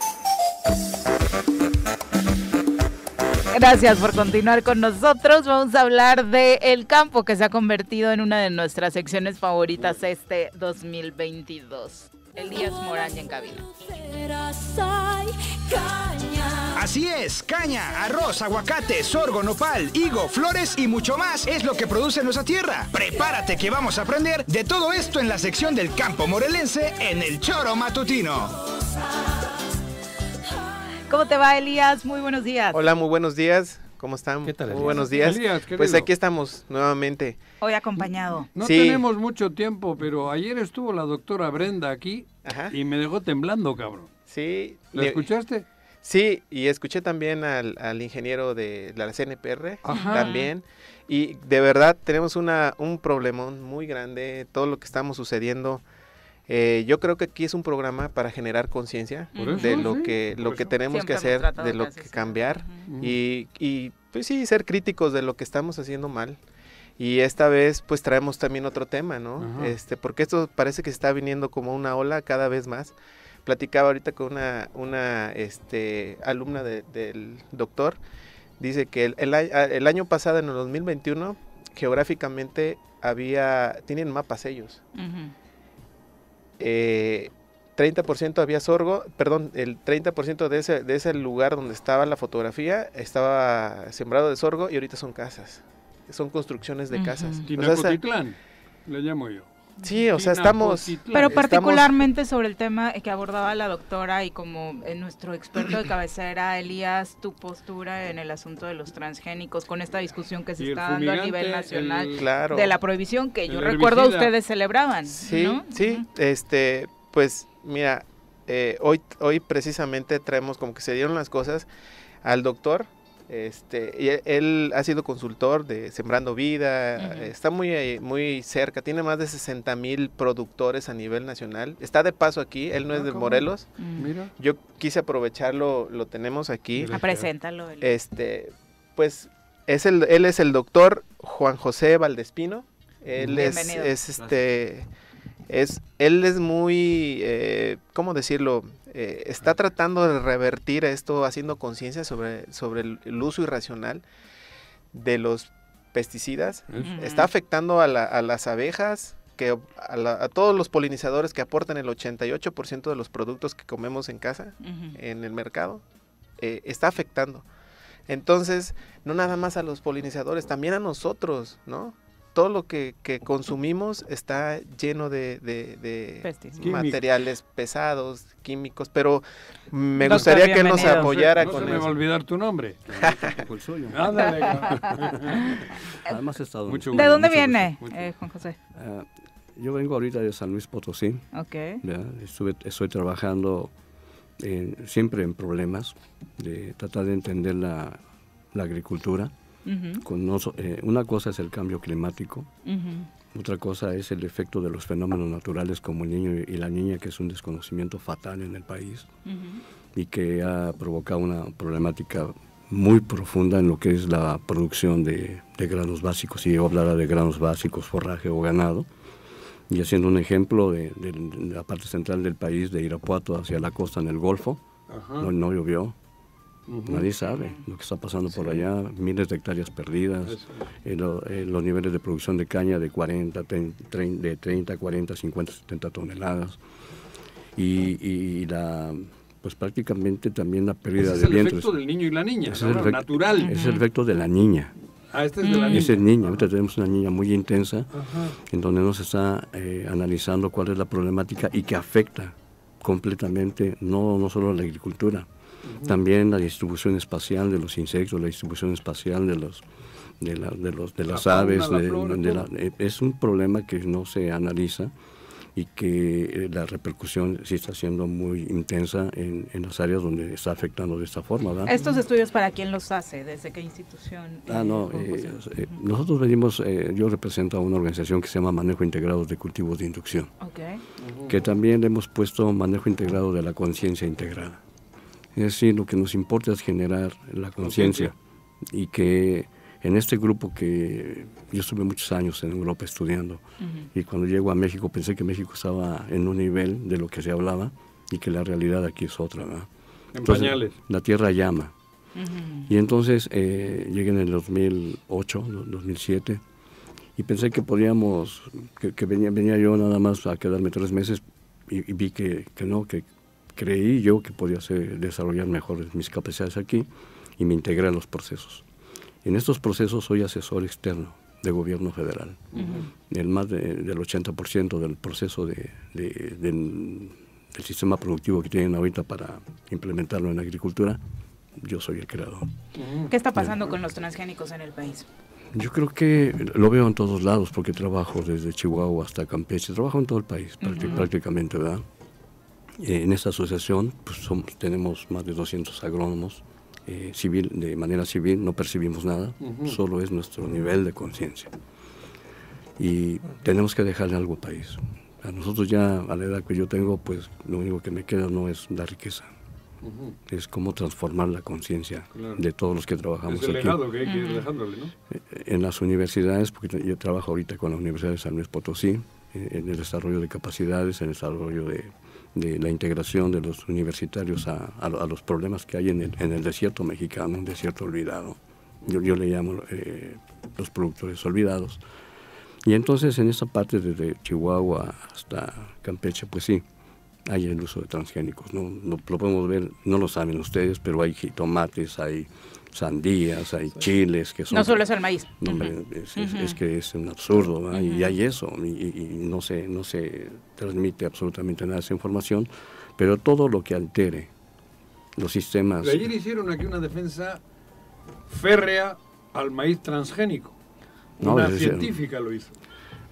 Gracias por continuar con nosotros. Vamos a hablar de el campo que se ha convertido en una de nuestras secciones favoritas este 2022. Elías Morán en cabina. Así es, caña, arroz, aguacate, sorgo, nopal, higo, flores y mucho más es lo que produce nuestra tierra. Prepárate que vamos a aprender de todo esto en la sección del campo morelense en el Choro Matutino. ¿Cómo te va, Elías? Muy buenos días. Hola, muy buenos días. ¿Cómo están? ¿Qué tal, Muy buenos días. Pues aquí estamos nuevamente. Hoy acompañado. No Sí. tenemos mucho tiempo, pero ayer estuvo la doctora Brenda aquí Ajá. y me dejó temblando, cabrón. Sí. ¿La le- escuchaste? Sí, y escuché también al, al ingeniero de la CNPR Ajá. también. Y de verdad tenemos una, un problemón muy grande, todo lo que estamos sucediendo. Eh, yo creo que aquí es un programa para generar conciencia de lo que lo que tenemos Siempre que hacer, de lo que eso. cambiar y, y pues sí ser críticos de lo que estamos haciendo mal. Y esta vez pues traemos también otro tema, ¿no? Ajá. Este, porque esto parece que se está viniendo como una ola cada vez más. Platicaba ahorita con una, una este, alumna de- del doctor, dice que el, el el año pasado, en el 2021, geográficamente había, tienen mapas ellos. Eh, 30% había sorgo, perdón, el 30% de ese, de ese lugar donde estaba la fotografía estaba sembrado de sorgo y ahorita son casas. Son construcciones de casas. O sea, esa- Tinacotitlán, le llamo yo. Sí, o sea, estamos... Pero Estamos- particularmente sobre el tema que abordaba la doctora y como eh, nuestro experto de cabecera, Elías, tu postura en el asunto de los transgénicos con esta discusión que se está dando a nivel nacional el- Claro. de la prohibición que yo recuerdo herbicida. ustedes celebraban. Sí, ¿no? sí, este, pues mira, eh, hoy, hoy precisamente traemos como que se dieron las cosas al doctor, este, y él, ha sido consultor de Sembrando Vida, está muy, eh, muy cerca, tiene más de 60 mil productores a nivel nacional, está de paso aquí, él no es Ah, de. Morelos, Mm. Mira. yo quise aprovecharlo, lo tenemos aquí. Ah, preséntalo. Este, pues es el, él es el doctor Juan José Valdespino. Él es, Bienvenido. es, este, es, él es muy, eh, ¿cómo decirlo? Eh, está tratando de revertir esto, haciendo conciencia sobre, sobre el, el uso irracional de los pesticidas. Está afectando a, la- a las abejas, que a, la- a todos los polinizadores que aportan el 88% de los productos que comemos en casa en el mercado, eh, está afectando. Entonces, no nada más a los polinizadores, también a nosotros, ¿no? Todo lo que, que consumimos está lleno de, de- materiales pesados, químicos, pero me Doctor, gustaría que nos apoyara no con se me va a eso. olvidar tu nombre. Tampoco el suyo. Ándale, cabrón. Además he estado... Mucho ¿De dónde mucho viene, gusto. eh, Juan José? Ah, yo vengo ahorita de San Luis Potosí. Ok. Estuve, estoy trabajando en- siempre en problemas de tratar de entender la, la agricultura. Con no eh, una cosa es el cambio climático, otra cosa es el efecto de los fenómenos naturales como el niño y la niña, que es un desconocimiento fatal en el país y que ha provocado una problemática muy profunda en lo que es la producción de, de granos básicos, si yo hablara de granos básicos, forraje o ganado, y haciendo un ejemplo de, de- de la parte central del país, de Irapuato hacia la costa en el Golfo, no llovió, Nadie sabe lo que está pasando por allá, miles de hectáreas perdidas, eh, lo- eh, los niveles de producción de caña de 40, trein- trein- de 30, 40, 50, 70 toneladas, y, y la pues prácticamente también la pérdida Ese es de el efecto del niño y la niña, Ese es el natural. Es el efecto de la niña. Ah, este es de la niña. Ese es niña. Ahorita tenemos una niña muy intensa Ajá. en donde nos está eh, analizando cuál es la problemática y que afecta completamente no, no solo a la agricultura, también la distribución espacial de los insectos, la distribución espacial de los de, la- de los de La las fauna, aves, la de- flora, de la- todo. es un problema que no se analiza y que eh, la repercusión sí está siendo muy intensa en, en las áreas donde está afectando de esta forma, ¿verdad? Estos estudios, ¿para quién los hace? ¿Desde qué institución? Ah, eh, no, Juan eh, eh, nosotros venimos, eh, yo represento a una organización que se llama Manejo Integrado de Cultivos de Inducción, Ok. que también le hemos puesto manejo integrado de la conciencia integrada. Es decir, lo que nos importa es generar la conciencia y que en este grupo que yo estuve muchos años en Europa estudiando y cuando llego a México pensé que México estaba en un nivel de lo que se hablaba y que la realidad aquí es otra. ¿verdad? En pañales. La tierra llama Y entonces eh, llegué en el 2008, do- 2007, y pensé que podíamos, que, que venía, venía yo nada más a quedarme tres meses y, y vi que, que no, que creí yo que podía hacer- desarrollar mejor mis capacidades aquí y me integré a los procesos. En estos procesos soy asesor externo de gobierno federal. El más de- del 80% del proceso de, de- del, del sistema productivo que tienen ahorita para implementarlo en la agricultura, yo soy el creador. ¿Qué está pasando con los transgénicos en el país? Yo creo que lo veo en todos lados porque trabajo desde Chihuahua hasta Campeche, trabajo en todo el país prácti- Ujú. prácticamente, ¿verdad? Eh, en esta asociación pues somos, tenemos más de 200 agrónomos eh, civil, de manera civil, no percibimos nada, Ujú. solo es nuestro nivel de conciencia. Y tenemos que dejarle algo al país. A nosotros ya, a la edad que yo tengo, pues lo único que me queda no es la riqueza, Ujú. es cómo transformar la conciencia Claro. de todos los que trabajamos Es el aquí. legado que hay que ir dejándole, ¿no? Eh, En las universidades, porque yo trabajo ahorita con la Universidad de San Luis Potosí, eh, en el desarrollo de capacidades, en el desarrollo de, de la integración de los universitarios a, a lo- a los problemas que hay en el, en el desierto mexicano, un desierto olvidado. Yo, yo le llamo eh, los productores olvidados. Y entonces en esa parte desde Chihuahua hasta Campeche, pues sí, hay el uso de transgénicos. ¿no? No- lo podemos ver, no lo saben ustedes, pero hay jitomates, hay sandías, hay chiles que son... No solo es el maíz. No, hombre, es, es- Ujú. es que es un absurdo, y hay eso, y, no, se, no se transmite absolutamente nada de esa información, pero todo lo que altere los sistemas... Pero ayer hicieron aquí una defensa férrea al maíz transgénico. No, una es decir, científica lo hizo.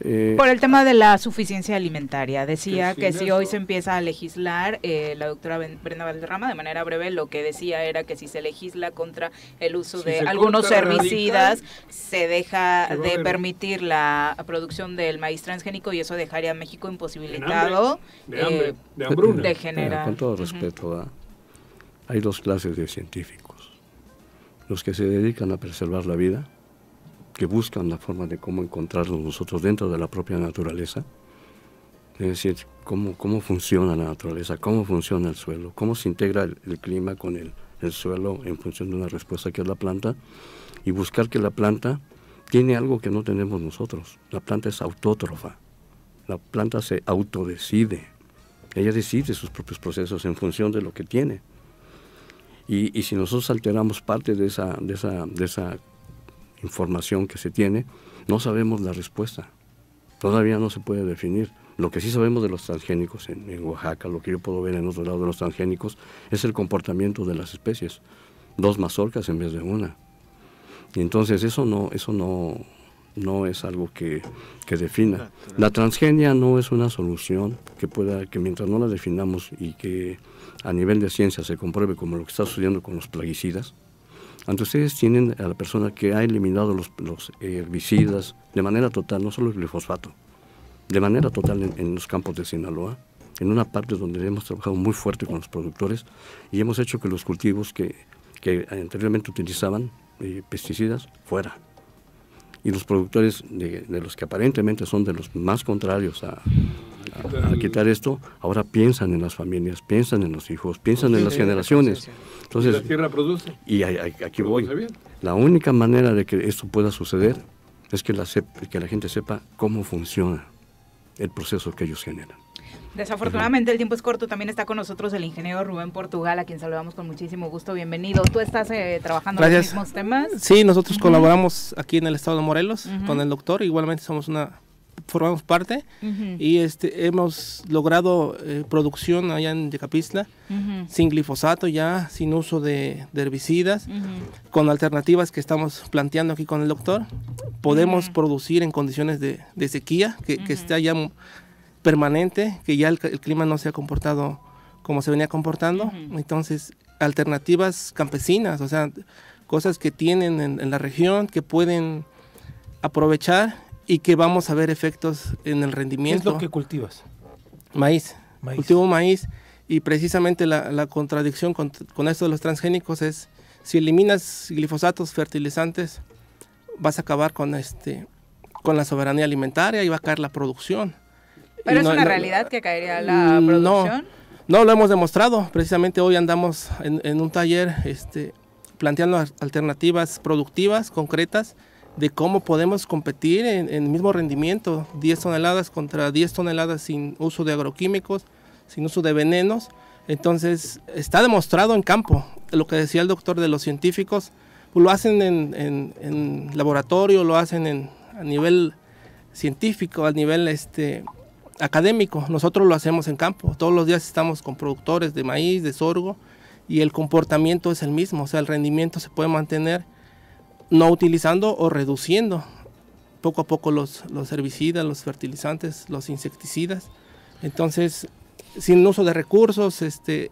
Eh, Por el tema de la suficiencia alimentaria. Decía Que si hoy se empieza a legislar, eh, la doctora Ben- Brenda Valderrama, de manera breve, lo que decía era que si se legisla contra el uso Si de se algunos herbicidas, radical, se deja de permitir la producción del maíz transgénico y eso dejaría a México imposibilitado de hambre, eh, de hambruna. de Mira, generar. con todo respeto, hay dos clases de científicos. Los que se dedican a preservar la vida, que buscan la forma de cómo encontrarnos nosotros dentro de la propia naturaleza, es decir, cómo, cómo funciona la naturaleza, cómo funciona el suelo, cómo se integra el, clima con el, el suelo en función de una respuesta que es la planta, y buscar que la planta tiene algo que no tenemos nosotros. La planta es autótrofa, la planta se autodecide, ella decide sus propios procesos en función de lo que tiene. Y, y si nosotros alteramos parte de esa, de, esa, de esa información que se tiene, no sabemos la respuesta. Todavía no se puede definir. Lo que sí sabemos de los transgénicos en, en Oaxaca, lo que yo puedo ver en otro lado de los transgénicos, es el comportamiento de las especies. Dos mazorcas en vez de una. Y entonces eso no, eso no, no es algo que, que defina. La transgenia no es una solución que pueda, que mientras no la definamos y que a nivel de ciencia se compruebe como lo que está sucediendo con los plaguicidas, ante ustedes tienen a la persona que ha eliminado los, herbicidas de manera total, no solo el glifosato, de manera total en, los campos de Sinaloa, en una parte donde hemos trabajado muy fuerte con los productores y hemos hecho que los cultivos que, que anteriormente utilizaban eh, pesticidas fuera. Y los productores, de, de los que aparentemente son de los más contrarios a, a- a quitar esto, ahora piensan en las familias, piensan en los hijos, piensan en las generaciones. Entonces, ¿Y la tierra produce? y aquí voy. La única manera de que esto pueda suceder es que la, que la gente sepa cómo funciona el proceso que ellos generan. Desafortunadamente el tiempo es corto. También está con nosotros el ingeniero Rubén Portugal, a quien saludamos con muchísimo gusto. Bienvenido. ¿Tú estás eh, trabajando en los mismos temas? Sí, nosotros colaboramos aquí en el estado de Morelos con el doctor, igualmente somos una formamos parte. Y este hemos logrado eh, producción allá en Yecapistla sin glifosato ya, sin uso de, de herbicidas, con alternativas que estamos planteando aquí con el doctor. Podemos producir en condiciones de, de sequía, que, que esté ya permanente, que ya el, el clima no se ha comportado como se venía comportando. Entonces, alternativas campesinas, o sea, cosas que tienen en, en la región, que pueden aprovechar y que vamos a ver efectos en el ¿Qué rendimiento. es lo que cultivas? Maíz. Maíz. Cultivo maíz y precisamente la, la contradicción con, con esto de los transgénicos es si eliminas glifosatos fertilizantes vas a acabar con este con la soberanía alimentaria y va a caer la producción. Pero es no- una no- realidad que caería la producción. No, no lo hemos demostrado. Precisamente hoy andamos en, en un taller este, planteando al- alternativas productivas, concretas, de cómo podemos competir en, en el mismo rendimiento, 10 toneladas contra 10 toneladas sin uso de agroquímicos, sin uso de venenos. Entonces, está demostrado en campo. Lo que decía el doctor de los científicos, pues, lo hacen en, en- en laboratorio, lo hacen en, a nivel científico, a nivel este, académico. Nosotros lo hacemos en campo. Todos los días estamos con productores de maíz, de sorgo, y el comportamiento es el mismo. O sea, el rendimiento se puede mantener no utilizando o reduciendo poco a poco los, los herbicidas, los fertilizantes, los insecticidas. Entonces, sin uso de recursos este,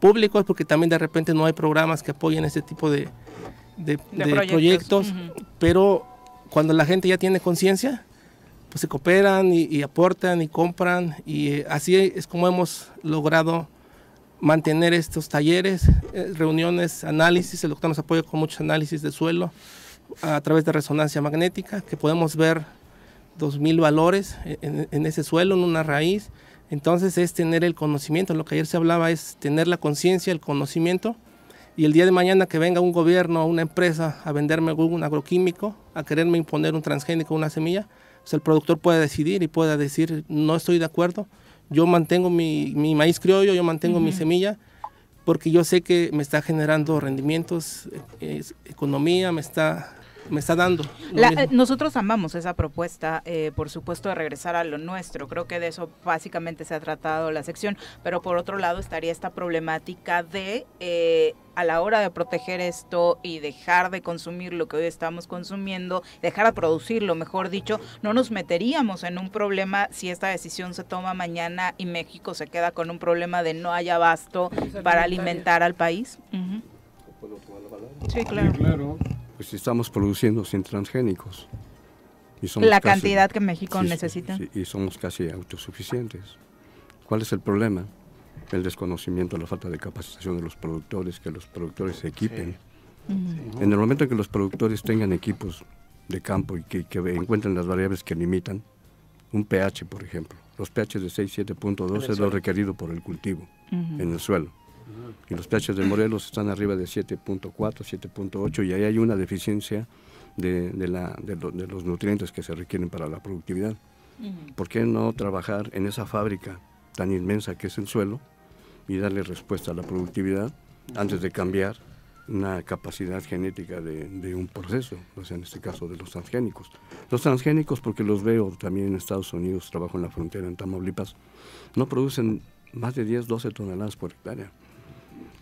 públicos, porque también de repente no hay programas que apoyen este tipo de, de- De de proyectos. proyectos, pero cuando la gente ya tiene conciencia, pues se cooperan y, aportan y compran. Y eh, así es como hemos logrado mantener estos talleres, eh, reuniones, análisis, el doctor nos apoya con muchos análisis de suelo a través de resonancia magnética, que podemos ver 2.000 valores en, ese suelo, en una raíz. Entonces es tener el conocimiento, lo que ayer se hablaba es tener la conciencia, el conocimiento, y el día de mañana que venga un gobierno una empresa a venderme un agroquímico, a quererme imponer un transgénico, una semilla, pues el productor puede decidir y pueda decir, no estoy de acuerdo, yo mantengo mi, mi maíz criollo, yo mantengo mi semilla, porque yo sé que me está generando rendimientos, eh, es- economía, me está, me está dando. La- eh, nosotros amamos esa propuesta, eh, por supuesto, de regresar a lo nuestro. Creo que de eso básicamente se ha tratado la sección, pero por otro lado estaría esta problemática de eh, a la hora de proteger esto y dejar de consumir lo que hoy estamos consumiendo, dejar de producirlo, mejor dicho, no nos meteríamos en un problema si esta decisión se toma mañana y México se queda con un problema de no hay abasto para alimentar al país. Sí, claro. Pues estamos produciendo sin transgénicos. Y somos La casi- cantidad que México Sí, necesita. sí, y somos casi autosuficientes. ¿Cuál es el problema? El desconocimiento, la falta de capacitación de los productores, que los productores se equipen. En el momento en que los productores tengan equipos de campo y que, que encuentren las variables que limitan, un pH, por ejemplo, los pH de 6, 7.2 En el es lo requerido por el cultivo en el suelo. Y los pH de Morelos están arriba de 7.4, 7.8 y ahí hay una deficiencia de, de la- de lo- de los nutrientes que se requieren para la productividad. ¿Por qué no trabajar en esa fábrica tan inmensa que es el suelo y darle respuesta a la productividad antes de cambiar una capacidad genética de, de un proceso, o sea, en este caso de los transgénicos? Los transgénicos, porque los veo también en Estados Unidos, trabajo en la frontera en Tamaulipas, no producen más de 10, 12 toneladas por hectárea.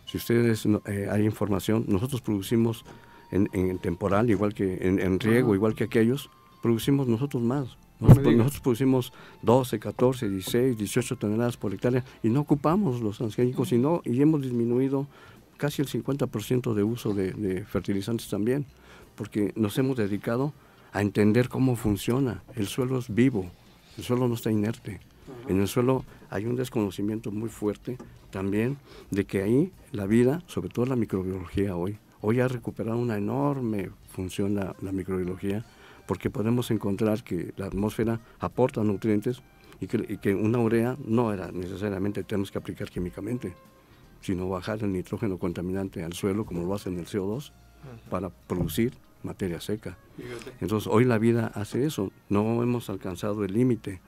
Si ustedes eh, hay información, nosotros producimos en, en temporal, igual que en, en riego, Ajá. igual que aquellos, producimos nosotros más. No Nosotros, producimos 12, 14, 16, 18 toneladas por hectárea y no ocupamos los transgénicos y, no- y hemos disminuido casi el 50% de uso de, de fertilizantes también, porque nos hemos dedicado a entender cómo funciona. El suelo es vivo, el suelo no está inerte. En el suelo hay un desconocimiento muy fuerte también de que ahí la vida, sobre todo la microbiología hoy, hoy ha recuperado una enorme función la, la microbiología, porque podemos encontrar que la atmósfera aporta nutrientes y que, y que una urea no era necesariamente tenemos que aplicar químicamente, sino bajar el nitrógeno contaminante al suelo como lo hace en el CO2 para producir materia seca. Entonces hoy la vida hace eso, no hemos alcanzado el límite.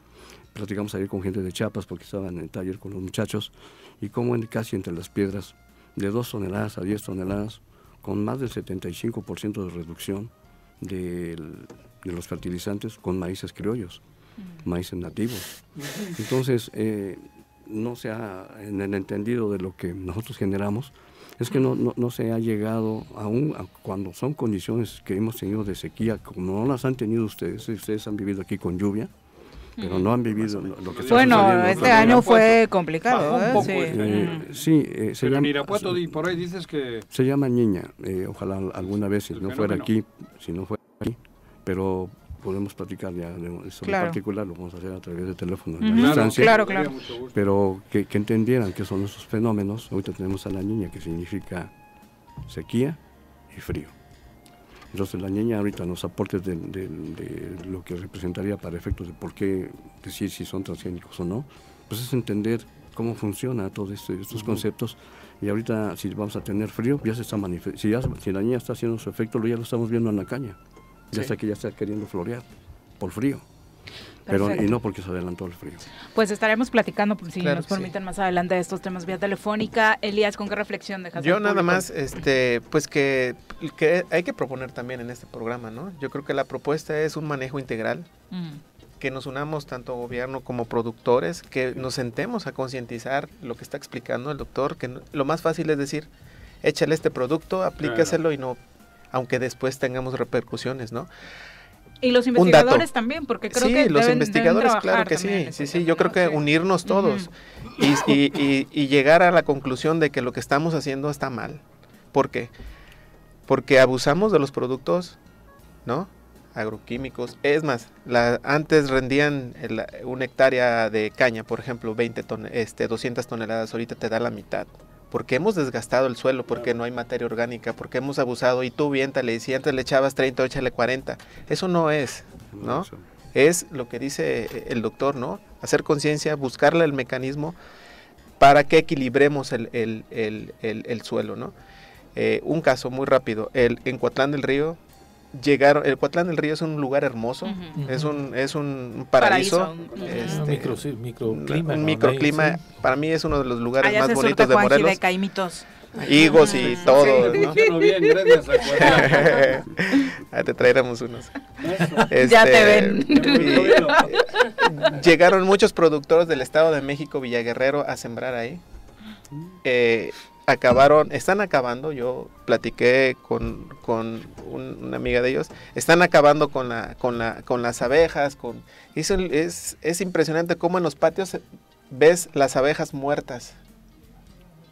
Platicamos ayer con gente de Chiapas porque estaban en el taller con los muchachos y como en, casi entre las piedras, de 2 toneladas a 10 toneladas, con más del 75% de reducción del- de los fertilizantes con maíces criollos, maíces nativos. Entonces, eh, no se ha, en el entendido de lo que nosotros generamos, es que no, no, no se ha llegado aún a cuando son condiciones que hemos tenido de sequía, como no las han tenido ustedes, ustedes han vivido aquí con lluvia, pero no han vivido lo, lo que está Bueno, este año fue complicado. ¿eh? poco Sí. este año. Eh, sí, eh, se Pero en llama- Irapuato por ahí dices que... se llama Niña, eh, ojalá alguna vez, si no fuera aquí, si no fuera aquí, pero podemos platicar ya de eso en Claro. particular, lo vamos a hacer a través de teléfono, la distancia. Claro, claro. Pero que, que entendieran qué son esos fenómenos. Ahorita tenemos a la niña, que significa sequía y frío. Entonces la niña ahorita nos aportes de, de- de lo que representaría para efectos de por qué decir si son transgénicos o no, pues es entender cómo funciona todo esto, estos conceptos. Y ahorita, si vamos a tener frío, ya se está manifestando. Si, ya- si la niña está haciendo su efecto, ya lo estamos viendo en la caña. Ya Sí. está que ya está queriendo florear por frío. Pero, y no porque se adelantó el frío. Pues estaremos platicando, si Claro nos que sí. permiten más adelante de estos temas vía telefónica. Elías, ¿con qué reflexión dejas? Yo nada público? más, este, pues que, que hay que proponer también en este programa, ¿no? Yo creo que la propuesta es un manejo integral, Mm. que nos unamos tanto gobierno como productores, que nos sentemos a concientizar lo que está explicando el doctor, que no- lo más fácil es decir, échale este producto, aplícaselo y no, aunque después tengamos repercusiones, ¿no? Y los investigadores también, porque creo sí, que los deben- investigadores, deben claro que sí, sí, sí, yo creo que unirnos todos y, y- y- y llegar a la conclusión de que lo que estamos haciendo está mal. ¿Por qué? Porque abusamos de los productos, ¿no? Agroquímicos. Es más, la, antes rendían el- una hectárea de caña, por ejemplo, 20 ton- este, 200 toneladas, ahorita te da la mitad. Porque hemos desgastado el suelo, porque no hay materia orgánica, porque hemos abusado y tú viéntale, y si antes le echabas 30, échale 40. Eso no es, ¿no? Es lo que dice el doctor, ¿no? Hacer conciencia, buscarle el mecanismo para que equilibremos el, el- el- el- el suelo, ¿no? Eh, un caso muy rápido, el, en Coatlán del Río, llegaron, el Coatlán del Río es un lugar hermoso, es un, es un paraíso, este, Un micro- sí, microclima, un ¿no? microclima, para mí es uno de los lugares Allá más bonitos de Morelos. de caimitos. Higos y todo, Sí, ¿no? funciona bien, gracias a Coatlán. Ah, te traeremos unos. Ya te Este, ven. y- llegaron muchos productores del Estado de México, Villaguerrero, a sembrar ahí. Eh, acabaron, están acabando, yo platiqué con, con un- una amiga de ellos, están acabando con, la, con, la, con las abejas, con, es, es impresionante cómo en los patios ves las abejas muertas.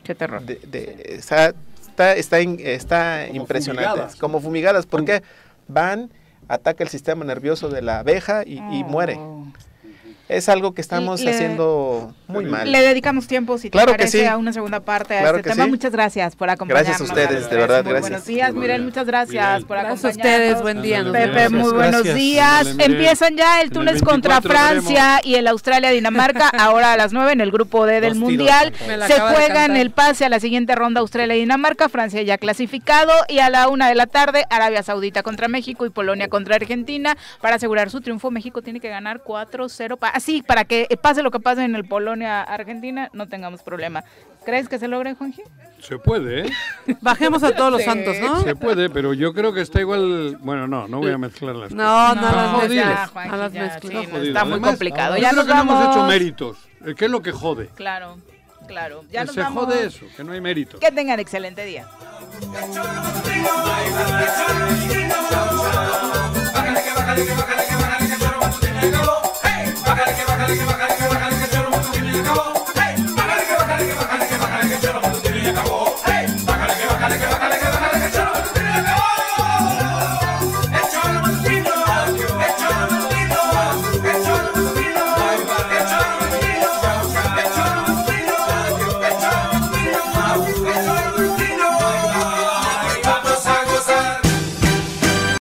Qué terror. De- de- está está, está, in- está impresionante. fumigadas. Como fumigadas, porque van, ataca el sistema nervioso de la abeja y, y muere. Es algo que estamos Le- haciendo muy mal. Le dedicamos tiempo, si te Claro que parece, sí. a una segunda parte Claro a este que tema. sí. Muchas gracias por acompañarnos. Gracias a ustedes, de verdad, Muy gracias. Buenos días, Miren, muchas gracias por Gracias a acompañarnos. ustedes, buen día. Pepe, muy buenos Gracias. días. Empiezan ya el En el Túnez contra 24 Francia y el Australia-Dinamarca, ahora a las 9 en el grupo D del Dos Mundial. Se juegan cantar. el pase a la siguiente ronda Australia-Dinamarca, Francia ya clasificado y a la una de la tarde Arabia Saudita contra México y Polonia contra Argentina. Para asegurar su triunfo, México tiene que ganar 4-0. pa- Así, para que eh, pase lo que pase en el Polonia-Argentina, no tengamos problema. ¿Crees que se logre, Juanji? Se puede, ¿eh? Bajemos a todos los santos, ¿no? Se puede, pero yo creo que está igual. Bueno, no, no voy a mezclar las No, no, No, a las jodido. ya, mezclas. Juanji, A las ya, mezclas. sí, Está no, muy Además, complicado. yo Ya creo nos que no hemos hecho méritos. Eh, ¿Qué es lo que jode? Claro, claro. Ya Que nos se vamos. jode eso, que no hay méritos. Que tengan excelente día. Bájale que bájale que bájale. Bájale que bájale que bájale que bájale que se lo mucho que llegó.